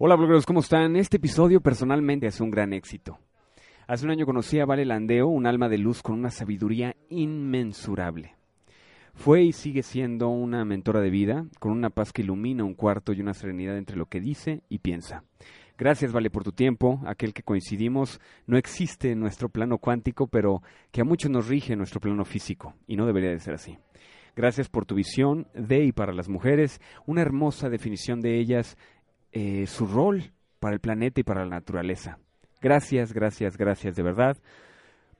Hola blogueros, ¿cómo están? Este episodio personalmente es un gran éxito. Hace un año conocí a Vale Landeo, un alma de luz con una sabiduría inmensurable. Fue y sigue siendo una mentora de vida, con una paz que ilumina un cuarto y una serenidad entre lo que dice y piensa. Gracias, Vale, por tu tiempo. Aquel que coincidimos no existe en nuestro plano cuántico, pero que a muchos nos rige en nuestro plano físico, y no debería de ser así. Gracias por tu visión de y para las mujeres, una hermosa definición de ellas, eh, su rol para el planeta y para la naturaleza. Gracias, gracias, gracias de verdad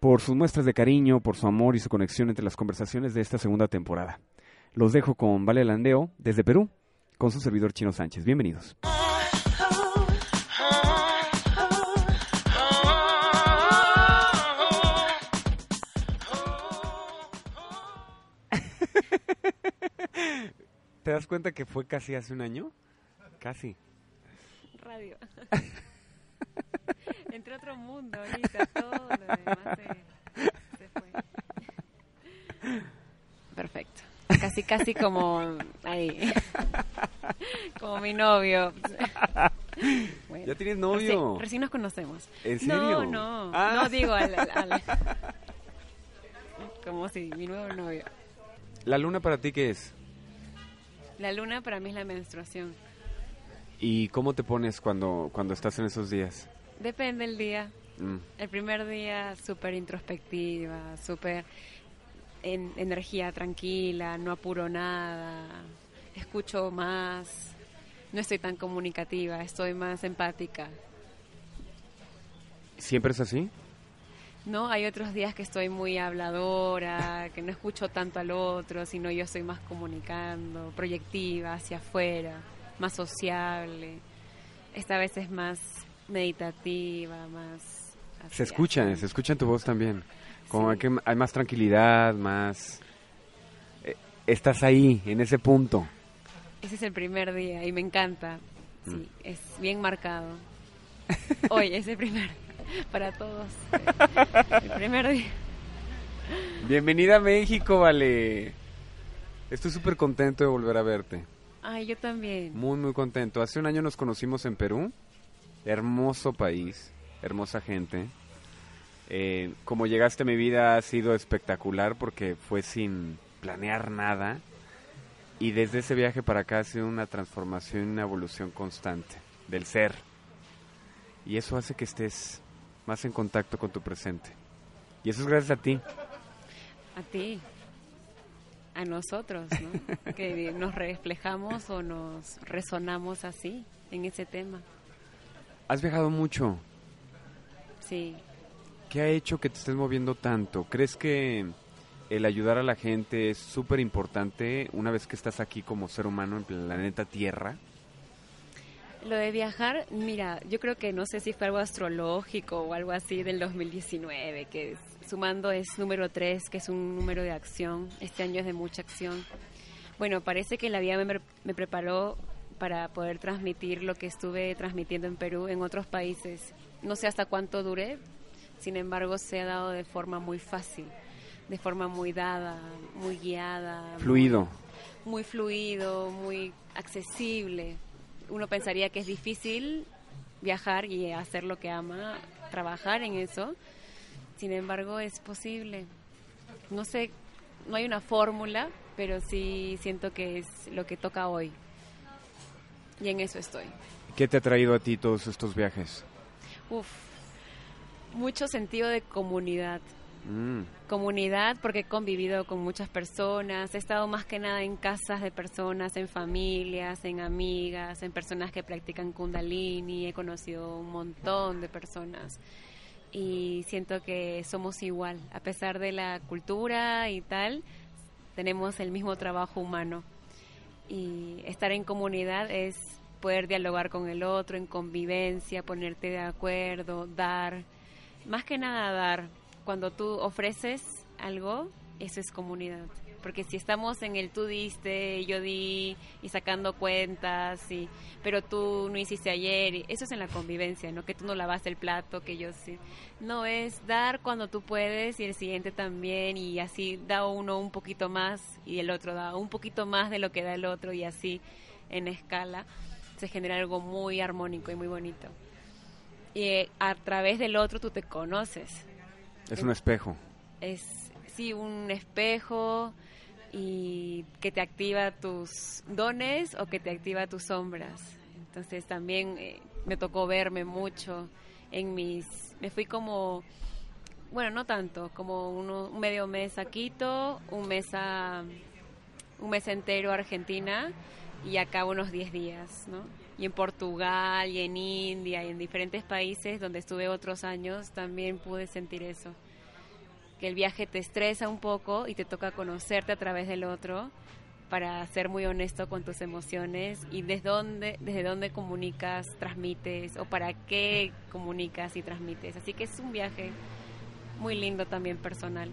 por sus muestras de cariño, por su amor y su conexión entre las conversaciones de esta segunda temporada. Los dejo con Vale Landeo desde Perú, con su servidor Chino Sánchez. Bienvenidos. ¿Te das cuenta que fue casi hace un año? Casi. Radio. Entre otro mundo ahorita, todo lo demás se, se fue. Perfecto. Casi, casi como ahí. Como mi novio. Bueno, ¿Ya tienes novio? Recién, recién nos conocemos. ¿En serio? No, no. Ah. No digo al, al- al- Como si mi nuevo novio. ¿La luna para ti qué es? La luna para mí es la menstruación. ¿Y cómo te pones cuando, cuando estás en esos días? Depende el día. Mm. El primer día súper introspectiva, súper en energía tranquila, no apuro nada, escucho más, no estoy tan comunicativa, estoy más empática. ¿Siempre es así? No, hay otros días que estoy muy habladora, que no escucho tanto al otro, sino yo estoy más comunicando, proyectiva, hacia afuera, más sociable. Esta vez es más meditativa, más... Se escucha, se escucha en tu voz también. Como Sí. que hay más tranquilidad, más... eh, estás ahí, en ese punto. Ese es el primer día y me encanta. Sí, Mm. es bien marcado. Hoy es el primer para todos. El primer día. Bienvenida a México, vale. Estoy súper contento de volver a verte. Ay, yo también. Muy, muy contento. Hace un año nos conocimos en Perú. Hermoso país, hermosa gente. Eh, como llegaste a mi vida ha sido espectacular porque fue sin planear nada. Y desde ese viaje para acá ha sido una transformación una evolución constante del ser. Y eso hace que estés más en contacto con tu presente. Y eso es gracias a ti. A ti. A nosotros, ¿no? que nos reflejamos o nos resonamos así en ese tema. Has viajado mucho. Sí. ¿Qué ha hecho que te estés moviendo tanto? ¿Crees que el ayudar a la gente es súper importante una vez que estás aquí como ser humano en planeta Tierra? Lo de viajar, mira, yo creo que no sé si fue algo astrológico o algo así del 2019, que sumando es número 3, que es un número de acción. Este año es de mucha acción. Bueno, parece que la vida me, me preparó para poder transmitir lo que estuve transmitiendo en Perú en otros países. No sé hasta cuánto duré, sin embargo se ha dado de forma muy fácil, de forma muy dada, muy guiada. muy- Fluido. muy fluido, muy accesible. Uno pensaría que es difícil viajar y hacer lo que ama, trabajar en eso. Sin embargo, es posible. No sé, no hay una fórmula, pero sí siento que es lo que toca hoy. Y en eso estoy. ¿Qué te ha traído a ti todos estos viajes? Uf, mucho sentido de comunidad. Mm, comunidad porque he convivido con muchas personas, he estado más que nada en casas de personas, en familias, en amigas, en personas que practican kundalini, he conocido un montón de personas y siento que somos igual, a pesar de la cultura y tal, tenemos el mismo trabajo humano. Y estar en comunidad es poder dialogar con el otro en convivencia, ponerte de acuerdo, dar, más que nada dar. Cuando tú ofreces algo, eso es comunidad. Porque si estamos en el tú diste, yo di, y sacando cuentas, y, pero tú no hiciste ayer, y eso es en la convivencia, ¿no? Que tú no lavaste el plato, que yo sí. No, es dar cuando tú puedes y el siguiente también, y así da uno un poquito más y el otro da un poquito más de lo que da el otro, y así en escala. se genera algo muy armónico y muy bonito. Y eh, a través del otro tú te conoces. Es un espejo. Es, sí, un espejo y que te activa tus dones o que te activa tus sombras. Entonces también eh, me tocó verme mucho en mis... Me fui como bueno, no tanto, como un medio mes a Quito, un mes a, un mes entero a Argentina y acá unos 10 días, ¿no? Y en Portugal y en India y en diferentes países donde estuve otros años también pude sentir eso. Que el viaje te estresa un poco y te toca conocerte a través del otro para ser muy honesto con tus emociones y desde dónde, desde dónde comunicas, transmites o para qué comunicas y transmites. Así que es un viaje muy lindo también personal.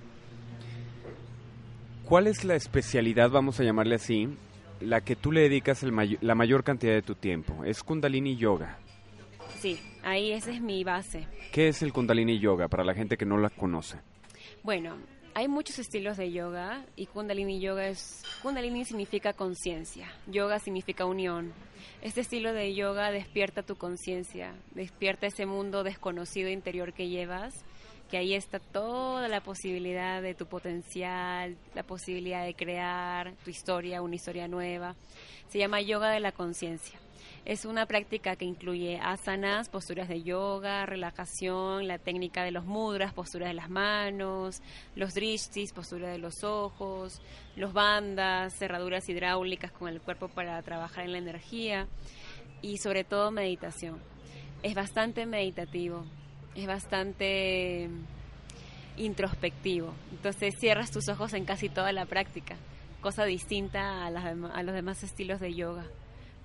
¿Cuál es la especialidad, vamos a llamarle así, la que tú le dedicas la mayor cantidad de tu tiempo? Es Kundalini Yoga. Sí, ahí esa es mi base. ¿Qué es el Kundalini Yoga para la gente que no la conoce? Bueno, hay muchos estilos de yoga y Kundalini Yoga es... Kundalini significa conciencia, yoga significa unión. Este estilo de yoga despierta tu conciencia, despierta ese mundo desconocido interior que llevas que ahí está toda la posibilidad de tu potencial, la posibilidad de crear tu historia, una historia nueva. Se llama yoga de la conciencia. Es una práctica que incluye asanas, posturas de yoga, relajación, la técnica de los mudras, posturas de las manos, los drishtis, postura de los ojos, los bandas, cerraduras hidráulicas con el cuerpo para trabajar en la energía y sobre todo meditación. Es bastante meditativo es bastante introspectivo. Entonces cierras tus ojos en casi toda la práctica, cosa distinta a, a los demás estilos de yoga.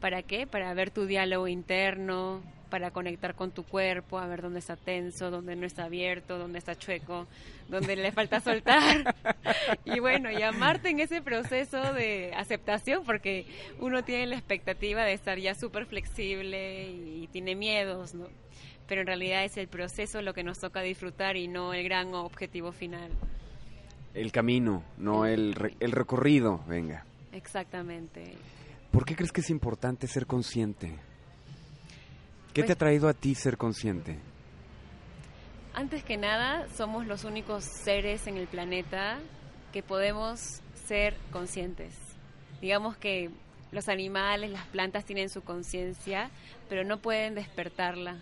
¿Para qué? Para ver tu diálogo interno, para conectar con tu cuerpo, a ver dónde está tenso, dónde no está abierto, dónde está chueco, dónde le falta soltar. y bueno, y amarte en ese proceso de aceptación, porque uno tiene la expectativa de estar ya súper flexible y tiene miedos, ¿no? Pero en realidad es el proceso lo que nos toca disfrutar y no el gran objetivo final. El camino, no el, el recorrido, venga. Exactamente. ¿Por qué crees que es importante ser consciente? ¿Qué te ha pues traído a ti ser consciente? Antes que nada, somos los únicos seres en el planeta que podemos ser conscientes. Digamos que los animales, las plantas tienen su conciencia, pero no pueden despertarla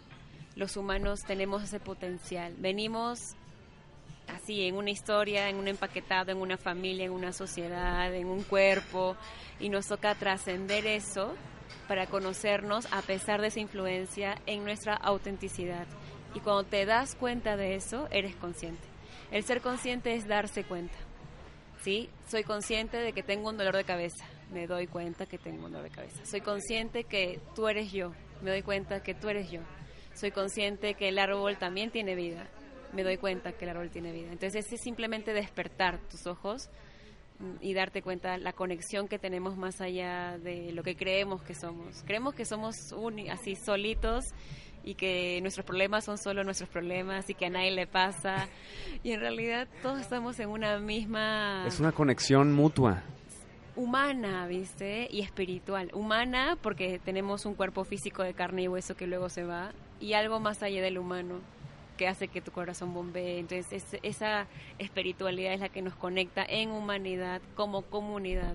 los humanos tenemos ese potencial. Venimos así en una historia, en un empaquetado, en una familia, en una sociedad, en un cuerpo, y nos toca trascender eso para conocernos a pesar de esa influencia en nuestra autenticidad. Y cuando te das cuenta de eso, eres consciente. El ser consciente es darse cuenta. ¿Sí? Soy consciente de que tengo un dolor de cabeza. Me doy cuenta que tengo un dolor de cabeza. Soy consciente que tú eres yo. Me doy cuenta que tú eres yo soy consciente que el árbol también tiene vida. Me doy cuenta que el árbol tiene vida. Entonces es simplemente despertar tus ojos y darte cuenta la conexión que tenemos más allá de lo que creemos que somos. Creemos que somos así solitos y que nuestros problemas son solo nuestros problemas y que a nadie le pasa. Y en realidad todos estamos en una misma... Es una conexión mutua humana, ¿viste? Y espiritual. Humana porque tenemos un cuerpo físico de carne y hueso que luego se va y algo más allá del humano que hace que tu corazón bombee. Entonces esa espiritualidad es la que nos conecta en humanidad como comunidad.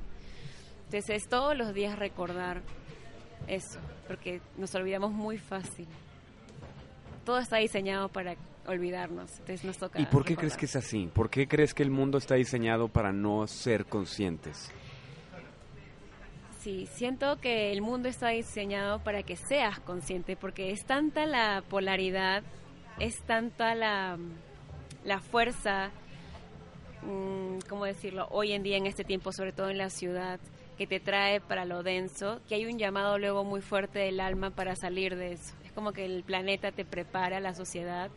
Entonces es todos los días recordar eso, porque nos olvidamos muy fácil. Todo está diseñado para olvidarnos, entonces nos toca. ¿Y por qué crees que es así? ¿Por qué crees que el mundo está diseñado para no ser conscientes? Sí, siento que el mundo está diseñado para que seas consciente, porque es tanta la polaridad, es tanta la, la fuerza, mm, ¿cómo decirlo?, hoy en día en este tiempo, sobre todo en la ciudad, que te trae para lo denso, que hay un llamado luego muy fuerte del alma para salir de eso. Es como que el planeta te prepara, la sociedad,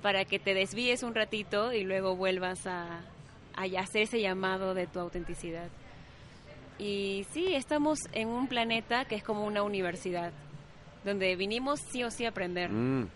para que te desvíes un ratito y luego vuelvas a, a hacer ese llamado de tu autenticidad. Y sí, estamos en un planeta que es como una universidad, donde vinimos sí o sí a aprender. Mm.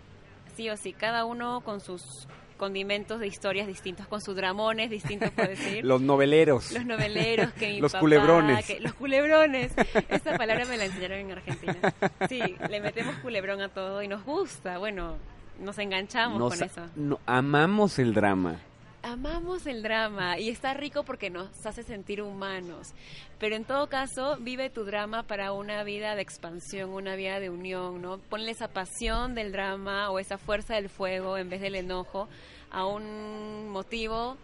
Sí o sí, cada uno con sus condimentos de historias distintos, con sus dramones distintos, puedo decir. los noveleros. Los noveleros que mi Los papá- culebrones. que- los culebrones. Esta palabra me la enseñaron en Argentina. Sí, le metemos culebrón a todo y nos gusta. Bueno, nos enganchamos Nos- con eso. no- amamos el drama. Amamos el drama y está rico porque nos hace sentir humanos. Pero en todo caso, vive tu drama para una vida de expansión, una vida de unión, ¿no? Ponle esa pasión del drama o esa fuerza del fuego en vez del enojo a un motivo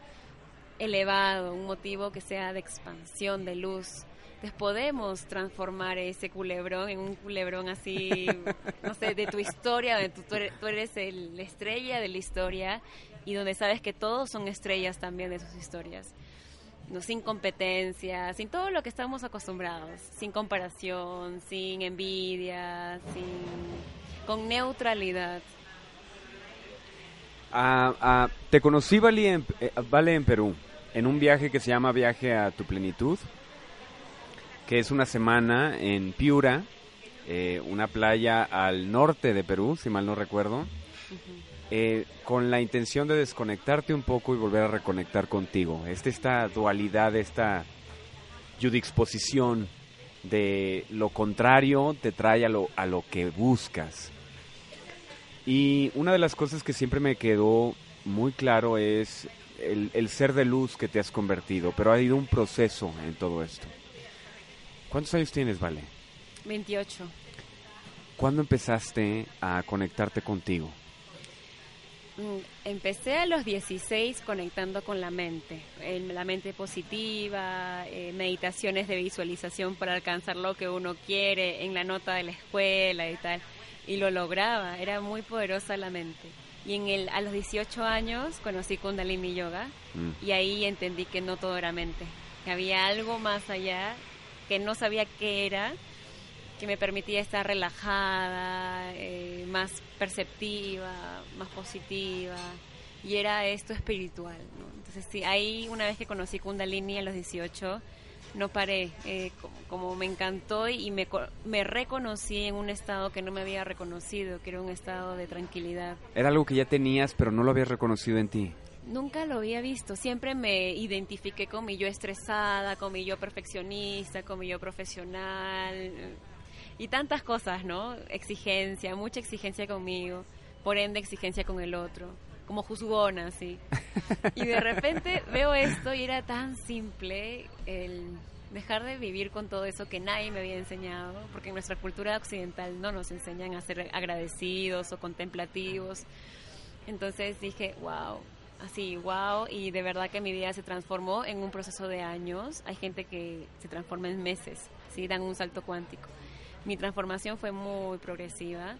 elevado, un motivo que sea de expansión, de luz. Entonces podemos transformar ese culebrón en un culebrón así, no sé, de tu historia, tú eres, tú eres el- la estrella de la historia y donde sabes que todos son estrellas también de sus historias. No, sin competencia, sin todo lo que estamos acostumbrados, sin comparación, sin envidia, sin, con neutralidad. Ah, ah, te conocí, Vale en, eh, Vale, en Perú, en un viaje que se llama Viaje a tu Plenitud, que es una semana en Piura, eh, una playa al norte de Perú, si mal no recuerdo, eh, con la intención de desconectarte un poco y volver a reconectar contigo. Esta, esta dualidad, esta judiexposición de lo contrario te trae a lo, a lo que buscas. Y una de las cosas que siempre me quedó muy claro es el, el ser de luz que te has convertido, pero ha habido un proceso en todo esto. ¿Cuántos años tienes, Vale? 28. ¿Cuándo empezaste a conectarte contigo? Mm, Empecé a los 16 conectando con la mente, en la mente positiva, eh, meditaciones de visualización para alcanzar lo que uno quiere en la nota de la escuela y tal. Y lo lograba, era muy poderosa la mente. Y en el, a los 18 años conocí Kundalini Yoga Mm. y ahí entendí que no todo era mente, que había algo más allá que no sabía qué era, que me permitía estar relajada, eh, más perceptiva, más positiva, y era esto espiritual. ¿no? Entonces, sí, ahí una vez que conocí Kundalini a los 18, no paré, eh, como, como me encantó y me, me reconocí en un estado que no me había reconocido, que era un estado de tranquilidad. Era algo que ya tenías, pero no lo habías reconocido en ti. Nunca lo había visto, siempre me identifiqué con mi yo estresada, con mi yo perfeccionista, con mi yo profesional y tantas cosas, ¿no? Exigencia, mucha exigencia conmigo, por ende exigencia con el otro, como juzgona, sí. Y de repente veo esto y era tan simple el dejar de vivir con todo eso que nadie me había enseñado, porque en nuestra cultura occidental no nos enseñan a ser agradecidos o contemplativos. Entonces dije, wow, así, wow, y de verdad que mi vida se transformó en un proceso de años. Hay gente que se transforma en meses, ¿sí? dan un salto cuántico. Mi transformación fue muy progresiva,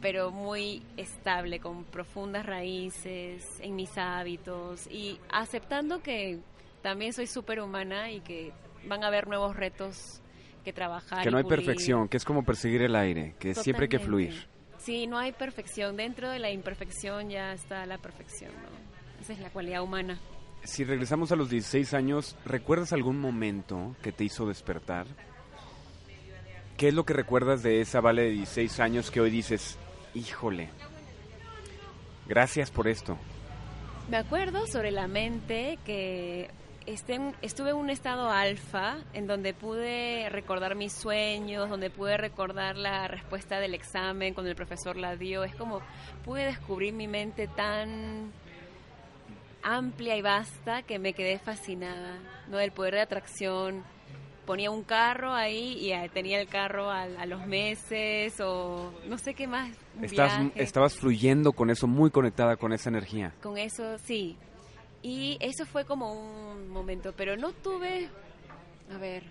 pero muy estable, con profundas raíces en mis hábitos y aceptando que también soy súper humana y que van a haber nuevos retos que trabajar. Que no hay pulir. perfección, que es como perseguir el aire, que siempre hay que Totalmente. fluir. Sí, no hay perfección. Dentro de la imperfección ya está la perfección, ¿no? Esa es la cualidad humana. Si regresamos a los 16 años, ¿recuerdas algún momento que te hizo despertar? ¿Qué es lo que recuerdas de esa Vale de 16 años que hoy dices, híjole, gracias por esto? Me acuerdo sobre la mente que esté en- estuve en un estado alfa en donde pude recordar mis sueños, donde pude recordar la respuesta del examen cuando el profesor la dio. Es como pude descubrir mi mente tan amplia y vasta que me quedé fascinada, ¿no? Del poder de atracción. Ponía un carro ahí y ah, tenía el carro a, a los meses o no sé qué más. Estás, estabas fluyendo con eso, muy conectada con esa energía. Con eso, sí. Y eso fue como un momento, pero no tuve, a ver,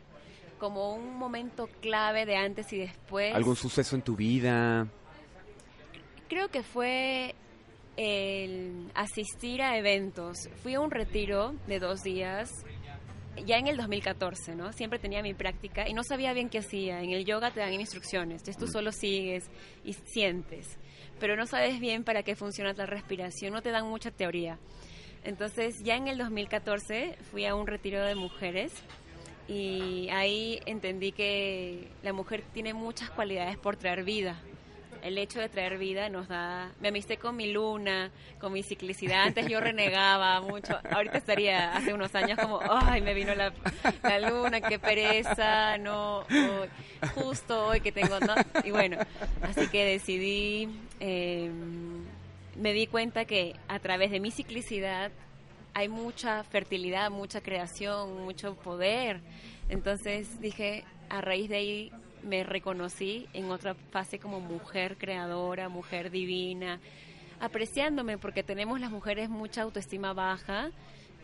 como un momento clave de antes y después. ¿Algún suceso en tu vida? Creo que fue el asistir a eventos. Fui a un retiro de dos días, ya en el 2014, ¿no? Siempre tenía mi práctica y no sabía bien qué hacía. En el yoga te dan instrucciones, entonces tú solo sigues y sientes, pero no sabes bien para qué funciona la respiración, no te dan mucha teoría. Entonces, ya en el 2014 fui a un retiro de mujeres y ahí entendí que la mujer tiene muchas cualidades por traer vida. El hecho de traer vida nos da... Me amisté con mi luna, con mi ciclicidad. Antes yo renegaba mucho. Ahorita estaría hace unos años como, ay, me vino la, la luna, qué pereza, no, justo hoy que tengo... No. Y bueno, así que decidí... Eh, me di cuenta que a través de mi ciclicidad hay mucha fertilidad, mucha creación, mucho poder. Entonces dije, a raíz de ahí me reconocí en otra fase como mujer creadora, mujer divina, apreciándome porque tenemos las mujeres mucha autoestima baja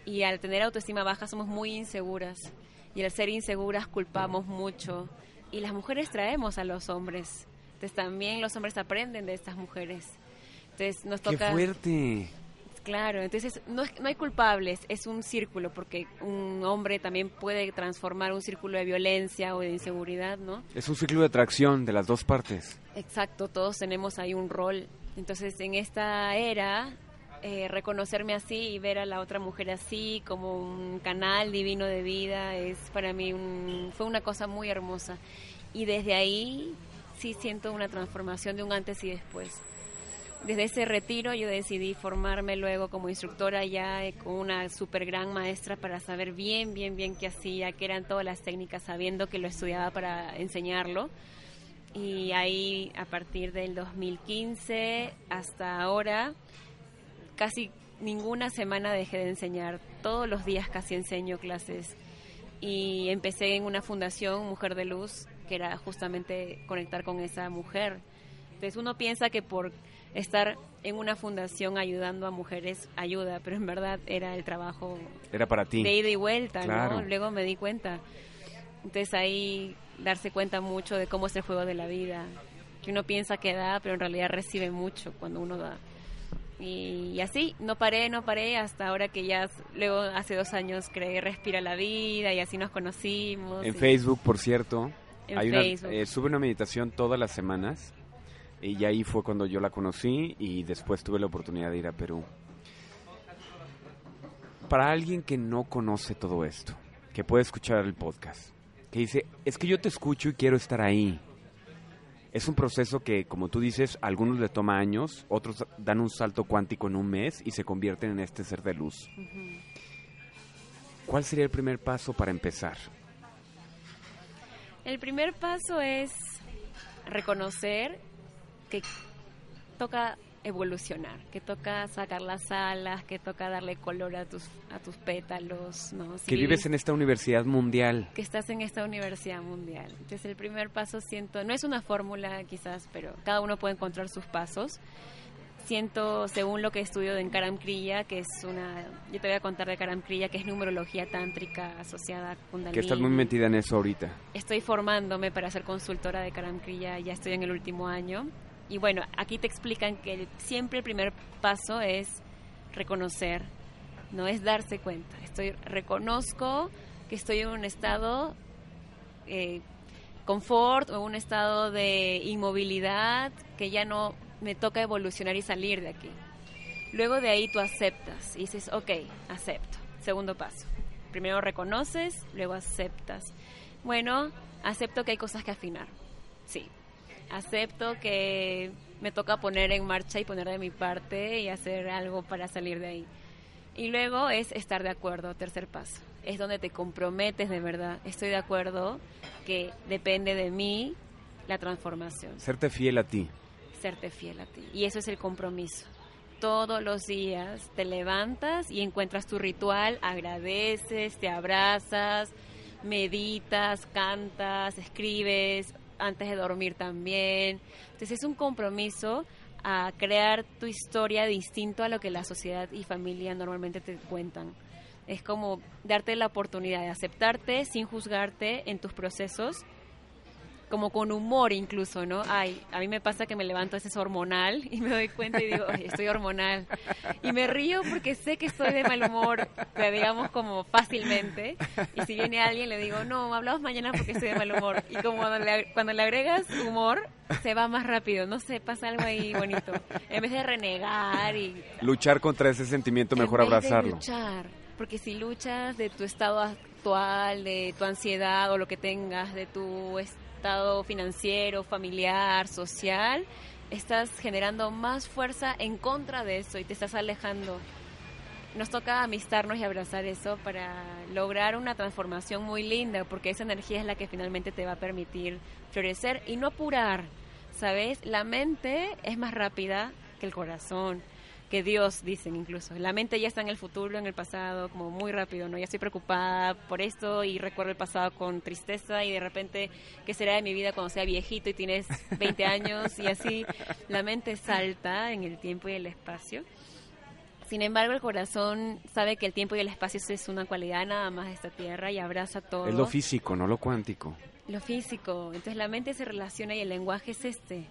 y al tener autoestima baja somos muy inseguras y al ser inseguras culpamos mucho y las mujeres traemos a los hombres. Entonces también los hombres aprenden de estas mujeres. Entonces nos toca... ¡Qué fuerte! Claro, entonces no, no hay culpables, es un círculo, porque un hombre también puede transformar un círculo de violencia o de inseguridad, ¿no? Es un ciclo de atracción de las dos partes. Exacto, todos tenemos ahí un rol. Entonces en esta era, eh, reconocerme así y ver a la otra mujer así como un canal divino de vida es para mí un, fue una cosa muy hermosa. Y desde ahí sí siento una transformación de un antes y después desde ese retiro yo decidí formarme luego como instructora ya con una super gran maestra para saber bien, bien, bien qué hacía, qué eran todas las técnicas, sabiendo que lo estudiaba para enseñarlo. Y ahí a partir del 2015 hasta ahora, casi ninguna semana dejé de enseñar. Todos los días casi enseño clases. Y empecé en una fundación, Mujer de Luz, que era justamente conectar con esa mujer. Entonces uno piensa que por estar en una fundación ayudando a mujeres ayuda, pero en verdad era el trabajo era para ti. de ida y vuelta, ¿no? Luego me di cuenta. Entonces ahí darse cuenta mucho de cómo es el juego de la vida, que uno piensa que da, pero en realidad recibe mucho cuando uno da. Y, así, no paré, no paré, hasta ahora que ya, luego hace dos años creé Respira la Vida y así nos conocimos. En Facebook, por cierto, hay Una, eh, sube una meditación todas las semanas y ahí fue cuando yo la conocí y después tuve la oportunidad de ir a Perú. Para alguien que no conoce todo esto, que puede escuchar el podcast, que dice, es que yo te escucho y quiero estar ahí. Es un proceso que, como tú dices, a algunos le toma años, otros dan un salto cuántico en un mes y se convierten en este ser de luz. ¿Cuál sería el primer paso para empezar? El primer paso es reconocer que toca evolucionar, que toca sacar las alas, que toca darle color a tus a tus pétalos, ¿no? que vives en esta universidad mundial. Que estás en esta universidad mundial. Entonces el primer paso siento, no es una fórmula quizás, pero cada uno puede encontrar sus pasos. Siento, según lo que estudio en Karam Kriya, que es una, yo te voy a contar de Karam Kriya, que es numerología tántrica asociada a Kundalini. Que estás muy metida en eso ahorita. Estoy formándome para ser consultora de Karam Kriya, ya estoy en el último año y bueno, aquí te explican que siempre el primer paso es reconocer, no es darse cuenta. Estoy reconozco que estoy en un estado eh, confort o un estado de inmovilidad que ya no me toca evolucionar y salir de aquí. Luego de ahí tú aceptas y dices, ok, acepto. Segundo paso. Primero reconoces, luego aceptas. Bueno, acepto que hay cosas que afinar. Sí, acepto que me toca poner en marcha y poner de mi parte y hacer algo para salir de ahí. Y luego es estar de acuerdo, tercer paso. Es donde te comprometes de verdad. Estoy de acuerdo que depende de mí la transformación. Serte fiel a ti. Serte fiel a ti. Y eso es el compromiso. Todos los días te levantas y encuentras tu ritual, agradeces, te abrazas, meditas, cantas, escribes, antes de dormir también. Entonces es un compromiso a crear tu historia distinto a lo que la sociedad y familia normalmente te cuentan. Es como darte la oportunidad de aceptarte sin juzgarte en tus procesos como con humor incluso, ¿no? Ay, a mí me pasa que me levanto ese hormonal y me doy cuenta y digo, estoy hormonal. Y me río porque sé que estoy de mal humor, digamos como fácilmente. Y si viene alguien le digo, no, hablamos mañana porque estoy de mal humor. Y como cuando le, cuando le agregas humor, se va más rápido, no sé, pasa algo ahí bonito. En vez de renegar y... Luchar contra ese sentimiento, mejor en vez abrazarlo. De luchar, porque si luchas de tu estado actual, de tu ansiedad o lo que tengas, de tu financiero, familiar, social, estás generando más fuerza en contra de eso y te estás alejando. Nos toca amistarnos y abrazar eso para lograr una transformación muy linda, porque esa energía es la que finalmente te va a permitir florecer y no apurar, ¿sabes? La mente es más rápida que el corazón que Dios, dicen incluso. La mente ya está en el futuro, en el pasado, como muy rápido, ¿no? Ya estoy preocupada por esto y recuerdo el pasado con tristeza y de repente, ¿qué será de mi vida cuando sea viejito y tienes 20 años? Y así la mente salta en el tiempo y el espacio. Sin embargo, el corazón sabe que el tiempo y el espacio es una cualidad nada más de esta tierra y abraza todo. Es lo físico, no lo cuántico. Lo físico. Entonces la mente se relaciona y el lenguaje es este.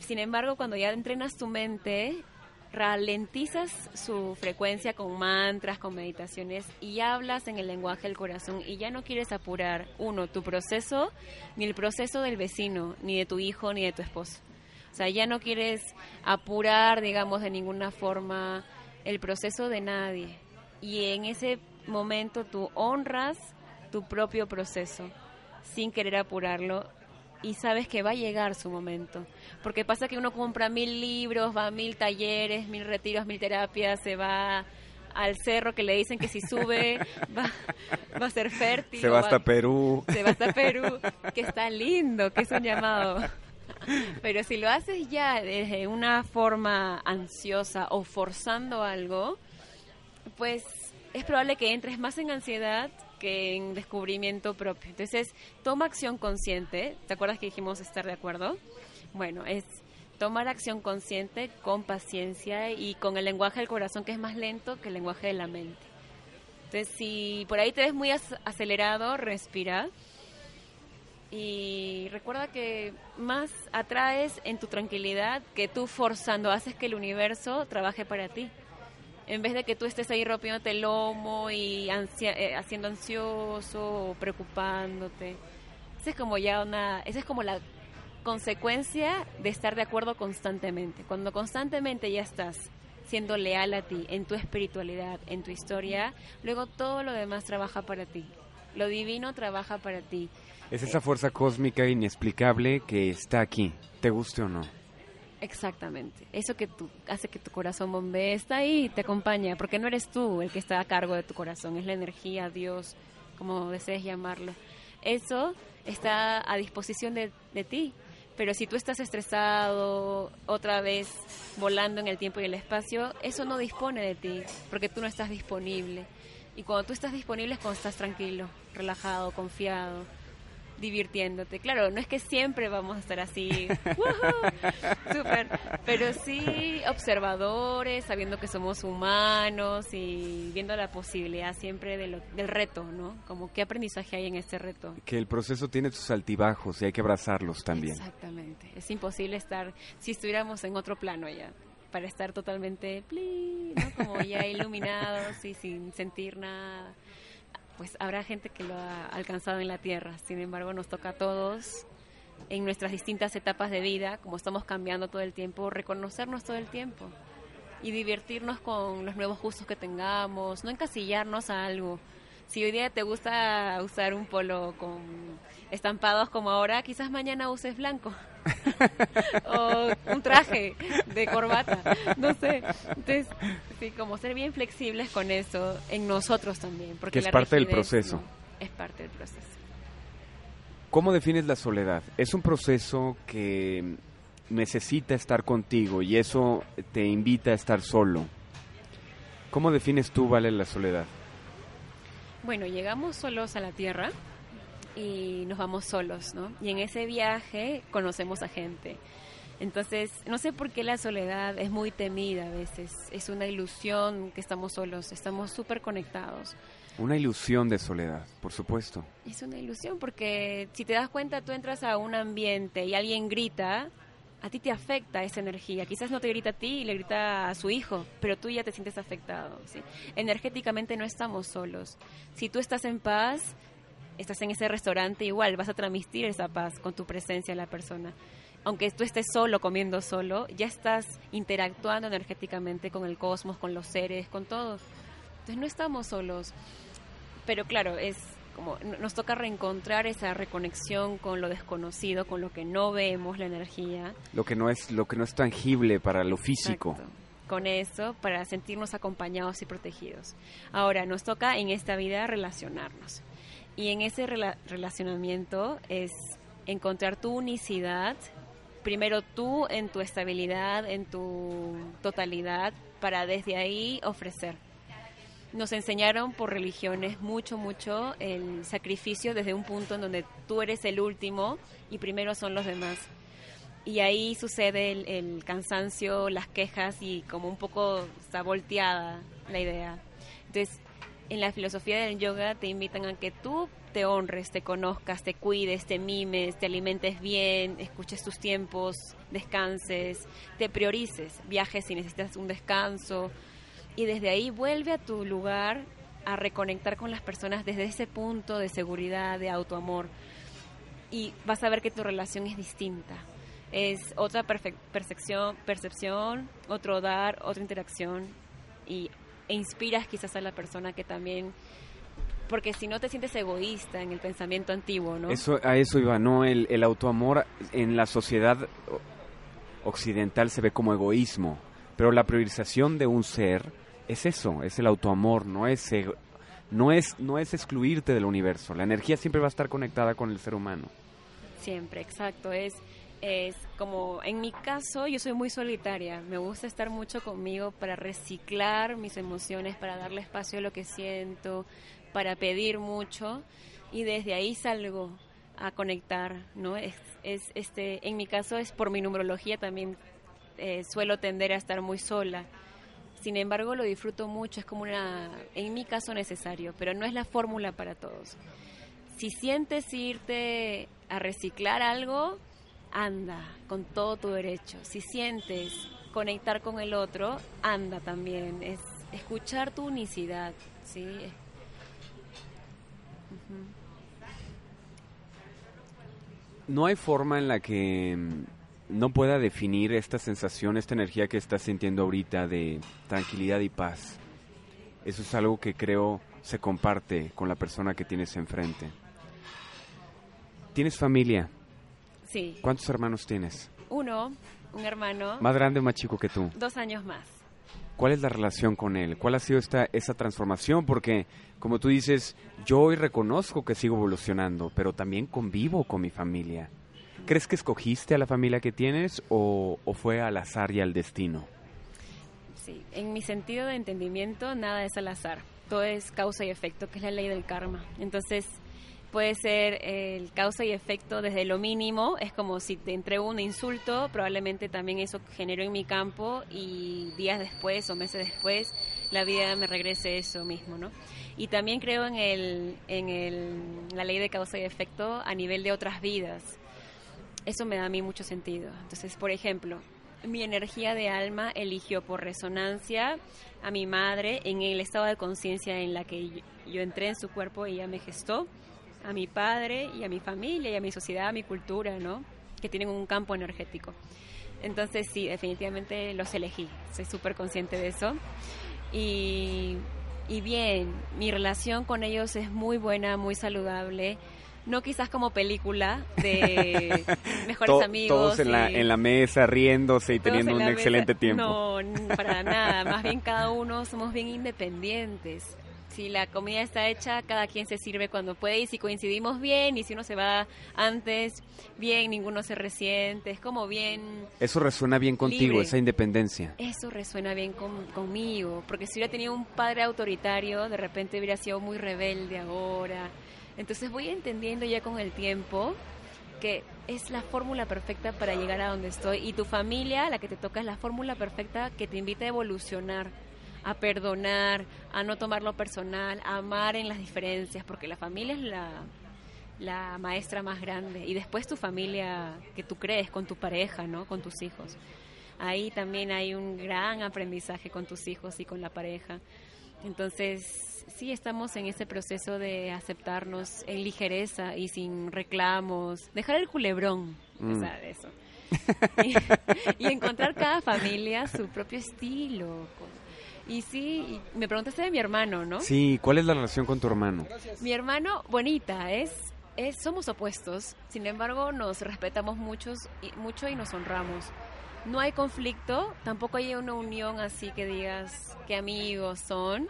Sin embargo, cuando ya entrenas tu mente, ralentizas su frecuencia con mantras, con meditaciones y hablas en el lenguaje del corazón y ya no quieres apurar, uno, tu proceso, ni el proceso del vecino, ni de tu hijo, ni de tu esposo. O sea, ya no quieres apurar, digamos, de ninguna forma el proceso de nadie. Y en ese momento tú honras tu propio proceso sin querer apurarlo y sabes que va a llegar su momento. Porque pasa que uno compra mil libros, va a mil talleres, mil retiros, mil terapias, se va al cerro que le dicen que si sube va, va a ser fértil. Se va hasta Perú. Se va hasta Perú, que está lindo, que es un llamado. Pero si lo haces ya desde una forma ansiosa o forzando algo, pues es probable que entres más en ansiedad que en descubrimiento propio. Entonces, toma acción consciente. ¿Te acuerdas que dijimos estar de acuerdo? Bueno, es tomar acción consciente con paciencia y con el lenguaje del corazón que es más lento que el lenguaje de la mente. Entonces, si por ahí te ves muy acelerado, respira. Y recuerda que más atraes en tu tranquilidad que tú forzando, haces que el universo trabaje para ti en vez de que tú estés ahí rompiéndote el lomo y eh, haciendo ansioso o preocupándote. Esa es como ya una, esa es como la consecuencia de estar de acuerdo constantemente. Cuando constantemente ya estás siendo leal a ti, en tu espiritualidad, en tu historia, luego todo lo demás trabaja para ti. Lo divino trabaja para ti. Es esa fuerza cósmica inexplicable que está aquí, te guste o no. Exactamente. Eso que tú, hace que tu corazón bombee está ahí, te acompaña, porque no eres tú el que está a cargo de tu corazón, es la energía, Dios, como desees llamarlo. Eso está a disposición de, de ti. Pero si tú estás estresado, otra vez volando en el tiempo y el espacio, eso no dispone de ti, porque tú no estás disponible. Y cuando tú estás disponible es cuando estás tranquilo, relajado, confiado divirtiéndote. Claro, no es que siempre vamos a estar así, super, pero sí observadores, sabiendo que somos humanos y viendo la posibilidad siempre de del reto, ¿no? Como qué aprendizaje hay en este reto. Que el proceso tiene sus altibajos y hay que abrazarlos también. Exactamente. Es imposible estar, si estuviéramos en otro plano ya, para estar totalmente, ¿no? como ya iluminados y sin sentir nada pues habrá gente que lo ha alcanzado en la tierra. Sin embargo, nos toca a todos en nuestras distintas etapas de vida, como estamos cambiando todo el tiempo, reconocernos todo el tiempo y divertirnos con los nuevos gustos que tengamos, no encasillarnos a algo. Si hoy día te gusta usar un polo con estampados como ahora, quizás mañana uses blanco. o un traje de corbata, no sé. Entonces, sí, como ser bien flexibles con eso en nosotros también. Porque es parte del proceso. es parte del proceso. ¿Cómo defines la soledad? Es un proceso que necesita estar contigo y eso te invita a estar solo. ¿Cómo defines tú, Vale, la soledad? Bueno, llegamos solos a la Tierra y nos vamos solos, ¿no? Y en ese viaje conocemos a gente. Entonces, no sé por qué la soledad es muy temida a veces. Es una ilusión que estamos solos, estamos súper conectados. Una ilusión de soledad, por supuesto. Es una ilusión porque si te das cuenta, tú entras a un ambiente y alguien grita, a ti te afecta esa energía. Quizás no te grita a ti y le grita a su hijo, pero tú ya te sientes afectado. ¿sí? Energéticamente no estamos solos. Si tú estás en paz, estás en ese restaurante, igual vas a transmitir esa paz con tu presencia en la persona. Aunque tú estés solo, comiendo solo, ya estás interactuando energéticamente con el cosmos, con los seres, con todo. Entonces no estamos solos. Pero claro, es como nos toca reencontrar esa reconexión con lo desconocido, con lo que no vemos, la energía. Lo que no es, lo que no es tangible para lo físico. Con eso, para sentirnos acompañados y protegidos. Ahora, nos toca en esta vida relacionarnos. Y en ese relacionamiento es encontrar tu unicidad, primero tú en tu estabilidad, en tu totalidad, para desde ahí ofrecer nos enseñaron por religiones mucho, mucho el sacrificio desde un punto en donde tú eres el último y primero son los demás. Y ahí sucede el, cansancio, las quejas y como un poco está volteada la idea. Entonces, en la filosofía del yoga te invitan a que tú te honres, te conozcas, te cuides, te mimes, te alimentes bien, escuches tus tiempos, descanses, te priorices, viajes si necesitas un descanso, y desde ahí vuelve a tu lugar a reconectar con las personas desde ese punto de seguridad, de autoamor. Y vas a ver que tu relación es distinta. Es otra percepción, percepción, otro dar, otra interacción. Y, e inspiras quizás a la persona que también porque si no te sientes egoísta en el pensamiento antiguo, ¿no? Eso, a eso iba, ¿no? El, el autoamor en la sociedad occidental se ve como egoísmo, pero la priorización de un ser es eso, es el autoamor, no es, no es, no es excluirte del universo. La energía siempre va a estar conectada con el ser humano. Siempre, exacto. Es, es como, en mi caso, yo soy muy solitaria. Me gusta estar mucho conmigo para reciclar mis emociones, para darle espacio a lo que siento, para pedir mucho. Y desde ahí salgo a conectar, ¿no? Es, es este, en mi caso es por mi numerología también eh, suelo tender a estar muy sola sin embargo, lo disfruto mucho, es como una, en mi caso, necesario, pero no es la fórmula para todos. Si sientes irte a reciclar algo, anda con todo tu derecho. Si sientes conectar con el otro, anda también. Es escuchar tu unicidad, ¿sí? No hay forma en la que no pueda definir esta sensación, esta energía que estás sintiendo ahorita de tranquilidad y paz. Eso es algo que creo se comparte con la persona que tienes enfrente. ¿Tienes familia? Sí. ¿Cuántos hermanos tienes? Uno, un hermano. ¿Más grande o más chico que tú? Dos años más. ¿Cuál es la relación con él? ¿Cuál ha sido esta, esa transformación? Porque, como tú dices, yo hoy reconozco que sigo evolucionando, pero también convivo con mi familia. ¿Crees que escogiste a la familia que tienes o, fue al azar y al destino? Sí, en mi sentido de entendimiento nada es al azar, todo es causa y efecto, que es la ley del karma. Entonces puede ser el causa y efecto desde lo mínimo, es como si te entrego un insulto, probablemente también eso generó en mi campo y días después o meses después la vida me regrese eso mismo, ¿no? Y también creo en, el, en el, la ley de causa y efecto a nivel de otras vidas eso me da a mí mucho sentido. Entonces, por ejemplo, mi energía de alma eligió por resonancia a mi madre en el estado de conciencia en la que yo, entré en su cuerpo y ella me gestó, a mi padre y a mi familia y a mi sociedad, a mi cultura, ¿no? Que tienen un campo energético. Entonces, sí, definitivamente los elegí, soy súper consciente de eso. Y, y bien, mi relación con ellos es muy buena, muy saludable no quizás como película de mejores amigos. Todos en, la, en la mesa riéndose y teniendo un excelente tiempo. No, para nada. Más bien cada uno somos bien independientes. Si la comida está hecha, cada quien se sirve cuando puede y si coincidimos bien y si uno se va antes, bien, ninguno se resiente, es como bien... Eso resuena bien contigo, esa independencia. Eso resuena bien conmigo, porque si hubiera tenido un padre autoritario, de repente hubiera sido muy rebelde ahora. Entonces voy entendiendo ya con el tiempo que es la fórmula perfecta para llegar a donde estoy y tu familia, la que te toca, es la fórmula perfecta que te invita a evolucionar, a perdonar, a no tomarlo personal, a amar en las diferencias, porque la familia es la, la maestra más grande y después tu familia que tú crees con tu pareja, ¿no? Con tus hijos. Ahí también hay un gran aprendizaje con tus hijos y con la pareja. Entonces, sí estamos en ese proceso de aceptarnos en ligereza y sin reclamos, dejar el culebrón, mm. eso. y, encontrar cada familia su propio estilo. Y sí, me preguntaste de mi hermano, ¿no? Sí, ¿cuál es la relación con tu hermano? Mi hermano, bonita, es, es somos opuestos, sin embargo nos respetamos muchos y, mucho y nos honramos. No hay conflicto, tampoco hay una unión así que digas que amigos son,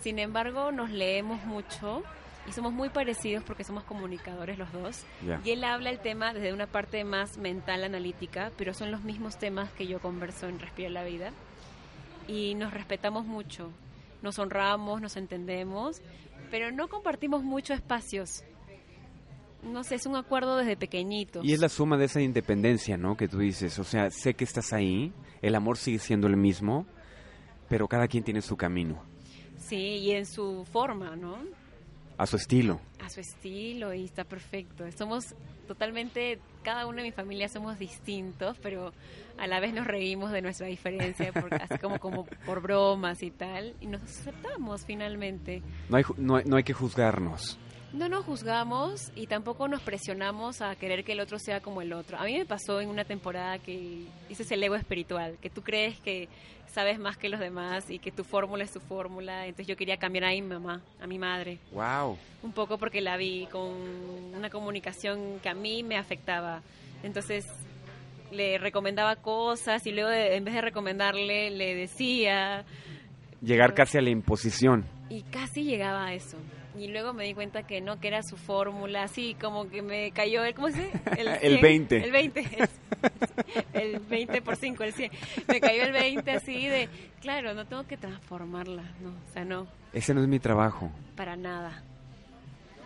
sin embargo nos leemos mucho y somos muy parecidos porque somos comunicadores los dos. Y él habla el tema desde una parte más mental, analítica, pero son los mismos temas que yo converso en Respira la Vida. Y nos respetamos mucho, nos honramos, nos entendemos, pero no compartimos mucho espacios. No sé, es un acuerdo desde pequeñitos. Y es la suma de esa independencia, ¿no? Que tú dices, o sea, sé que estás ahí, el amor sigue siendo el mismo, pero cada quien tiene su camino, Sí, y en su forma, ¿no? A su estilo. a su estilo y está perfecto. Somos totalmente, cada uno de mi familia somos distintos, pero a la vez nos reímos de nuestra diferencia, por- así como, como por bromas y tal, y nos aceptamos finalmente. No hay, no hay, no hay que juzgarnos. No nos juzgamos y tampoco nos presionamos a querer que el otro sea como el otro. A mí me pasó en una temporada que ese es el ego espiritual, que tú crees que sabes más que los demás y que tu fórmula es tu fórmula. Entonces yo quería cambiar a mi mamá, a mi madre. Wow. un poco porque la vi con una comunicación que a mí me afectaba. Entonces le recomendaba cosas y luego de- en vez de recomendarle le decía Llegar casi a la imposición. y casi llegaba a eso. Y luego me di cuenta que no, que era su fórmula, así como que me cayó el, ¿cómo se dice? El 100, 20. El 20, el 20 por 5, el 100. Me cayó el 20 así de, claro, no tengo que transformarla, no, o sea, no. Ese no es mi trabajo. para nada.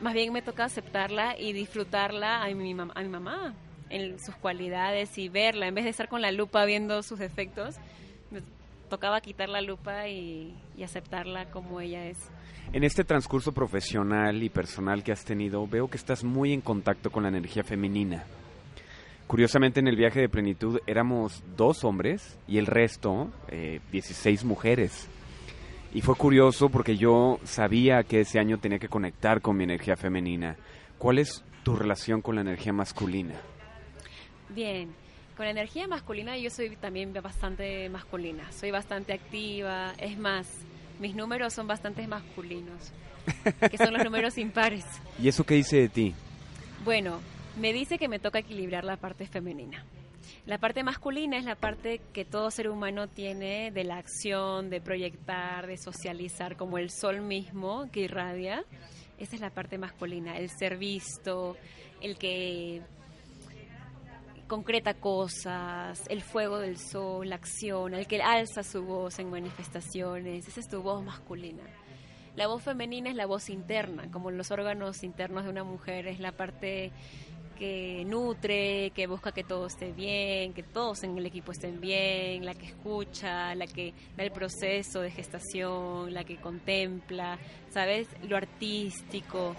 Más bien me toca aceptarla y disfrutarla a mi, a mi mamá, en sus cualidades y verla. En vez de estar con la lupa viendo sus defectos, tocaba quitar la lupa y, y aceptarla como ella es. En este transcurso profesional y personal que has tenido, veo que estás muy en contacto con la energía femenina. Curiosamente, en el viaje de plenitud éramos dos hombres y el resto, eh, 16 mujeres. Y fue curioso porque yo sabía que ese año tenía que conectar con mi energía femenina. ¿Cuál es tu relación con la energía masculina? Bien, con la energía masculina yo soy también bastante masculina, soy bastante activa, es más, mis números son bastante masculinos, que son los números impares. ¿Y eso qué dice de ti? Bueno, me dice que me toca equilibrar la parte femenina. La parte masculina es la parte que todo ser humano tiene de la acción, de proyectar, de socializar, como el sol mismo que irradia. Esa es la parte masculina, el ser visto, el que concreta cosas, el fuego del sol, la acción, el que alza su voz en manifestaciones. Esa es tu voz masculina. La voz femenina es la voz interna, como los órganos internos de una mujer, es la parte que nutre, que busca que todo esté bien, que todos en el equipo estén bien, la que escucha, la que da el proceso de gestación, la que contempla, ¿sabes? Lo artístico.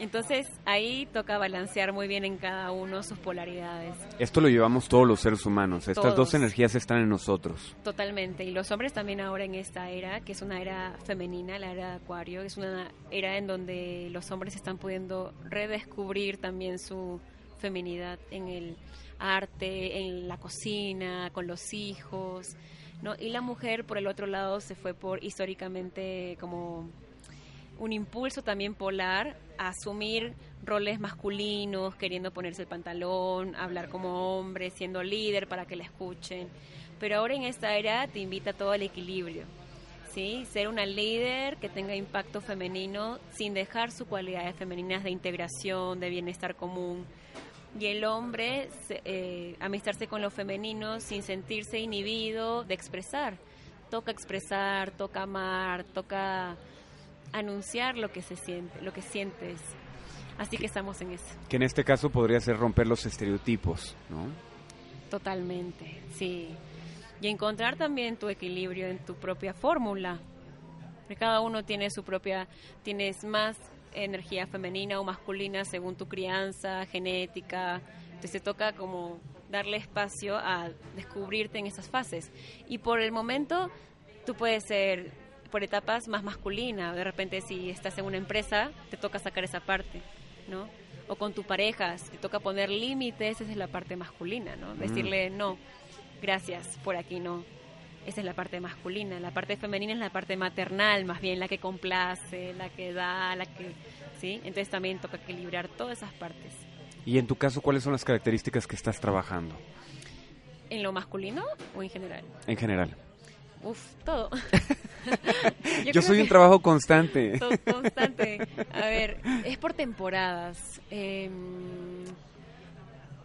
Entonces ahí toca balancear muy bien en cada uno sus polaridades. Esto lo llevamos todos los seres humanos. Estas dos energías están en nosotros. Totalmente. Y los hombres también ahora en esta era, que es una era femenina, la era de Acuario, es una era en donde los hombres están pudiendo redescubrir también su feminidad en el arte, en la cocina, con los hijos, ¿no? Y la mujer, por el otro lado, se fue por históricamente como un impulso también polar a asumir roles masculinos, queriendo ponerse el pantalón, hablar como hombre, siendo líder para que la escuchen. Pero ahora en esta era te invita todo al equilibrio. ¿sí? Ser una líder que tenga impacto femenino sin dejar sus cualidades femeninas de integración, de bienestar común. Y el hombre eh, amistarse con lo femenino sin sentirse inhibido de expresar. Toca expresar, toca amar, toca anunciar lo que se siente, lo que sientes. Así que estamos en eso. Que en este caso podría ser romper los estereotipos, ¿no? Totalmente, sí. Y encontrar también tu equilibrio en tu propia fórmula. Porque cada uno tiene su propia, tienes más energía femenina o masculina según tu crianza, genética. Entonces te toca como darle espacio a descubrirte en esas fases. Y por el momento tú puedes ser por etapas más masculina. De repente si estás en una empresa te toca sacar esa parte, ¿no? O con tu pareja, si te toca poner límites, esa es la parte masculina, ¿no? Decirle no, gracias, por aquí no. esa es la parte masculina. La parte femenina es la parte maternal, más bien la que complace, la que da, la que... ¿sí? Entonces también toca equilibrar todas esas partes. Y en tu caso, ¿cuáles son las características que estás trabajando? ¿En lo masculino o en general? En general. Uf, todo. Yo, soy un trabajo constante. constante. A ver, es por temporadas. Em,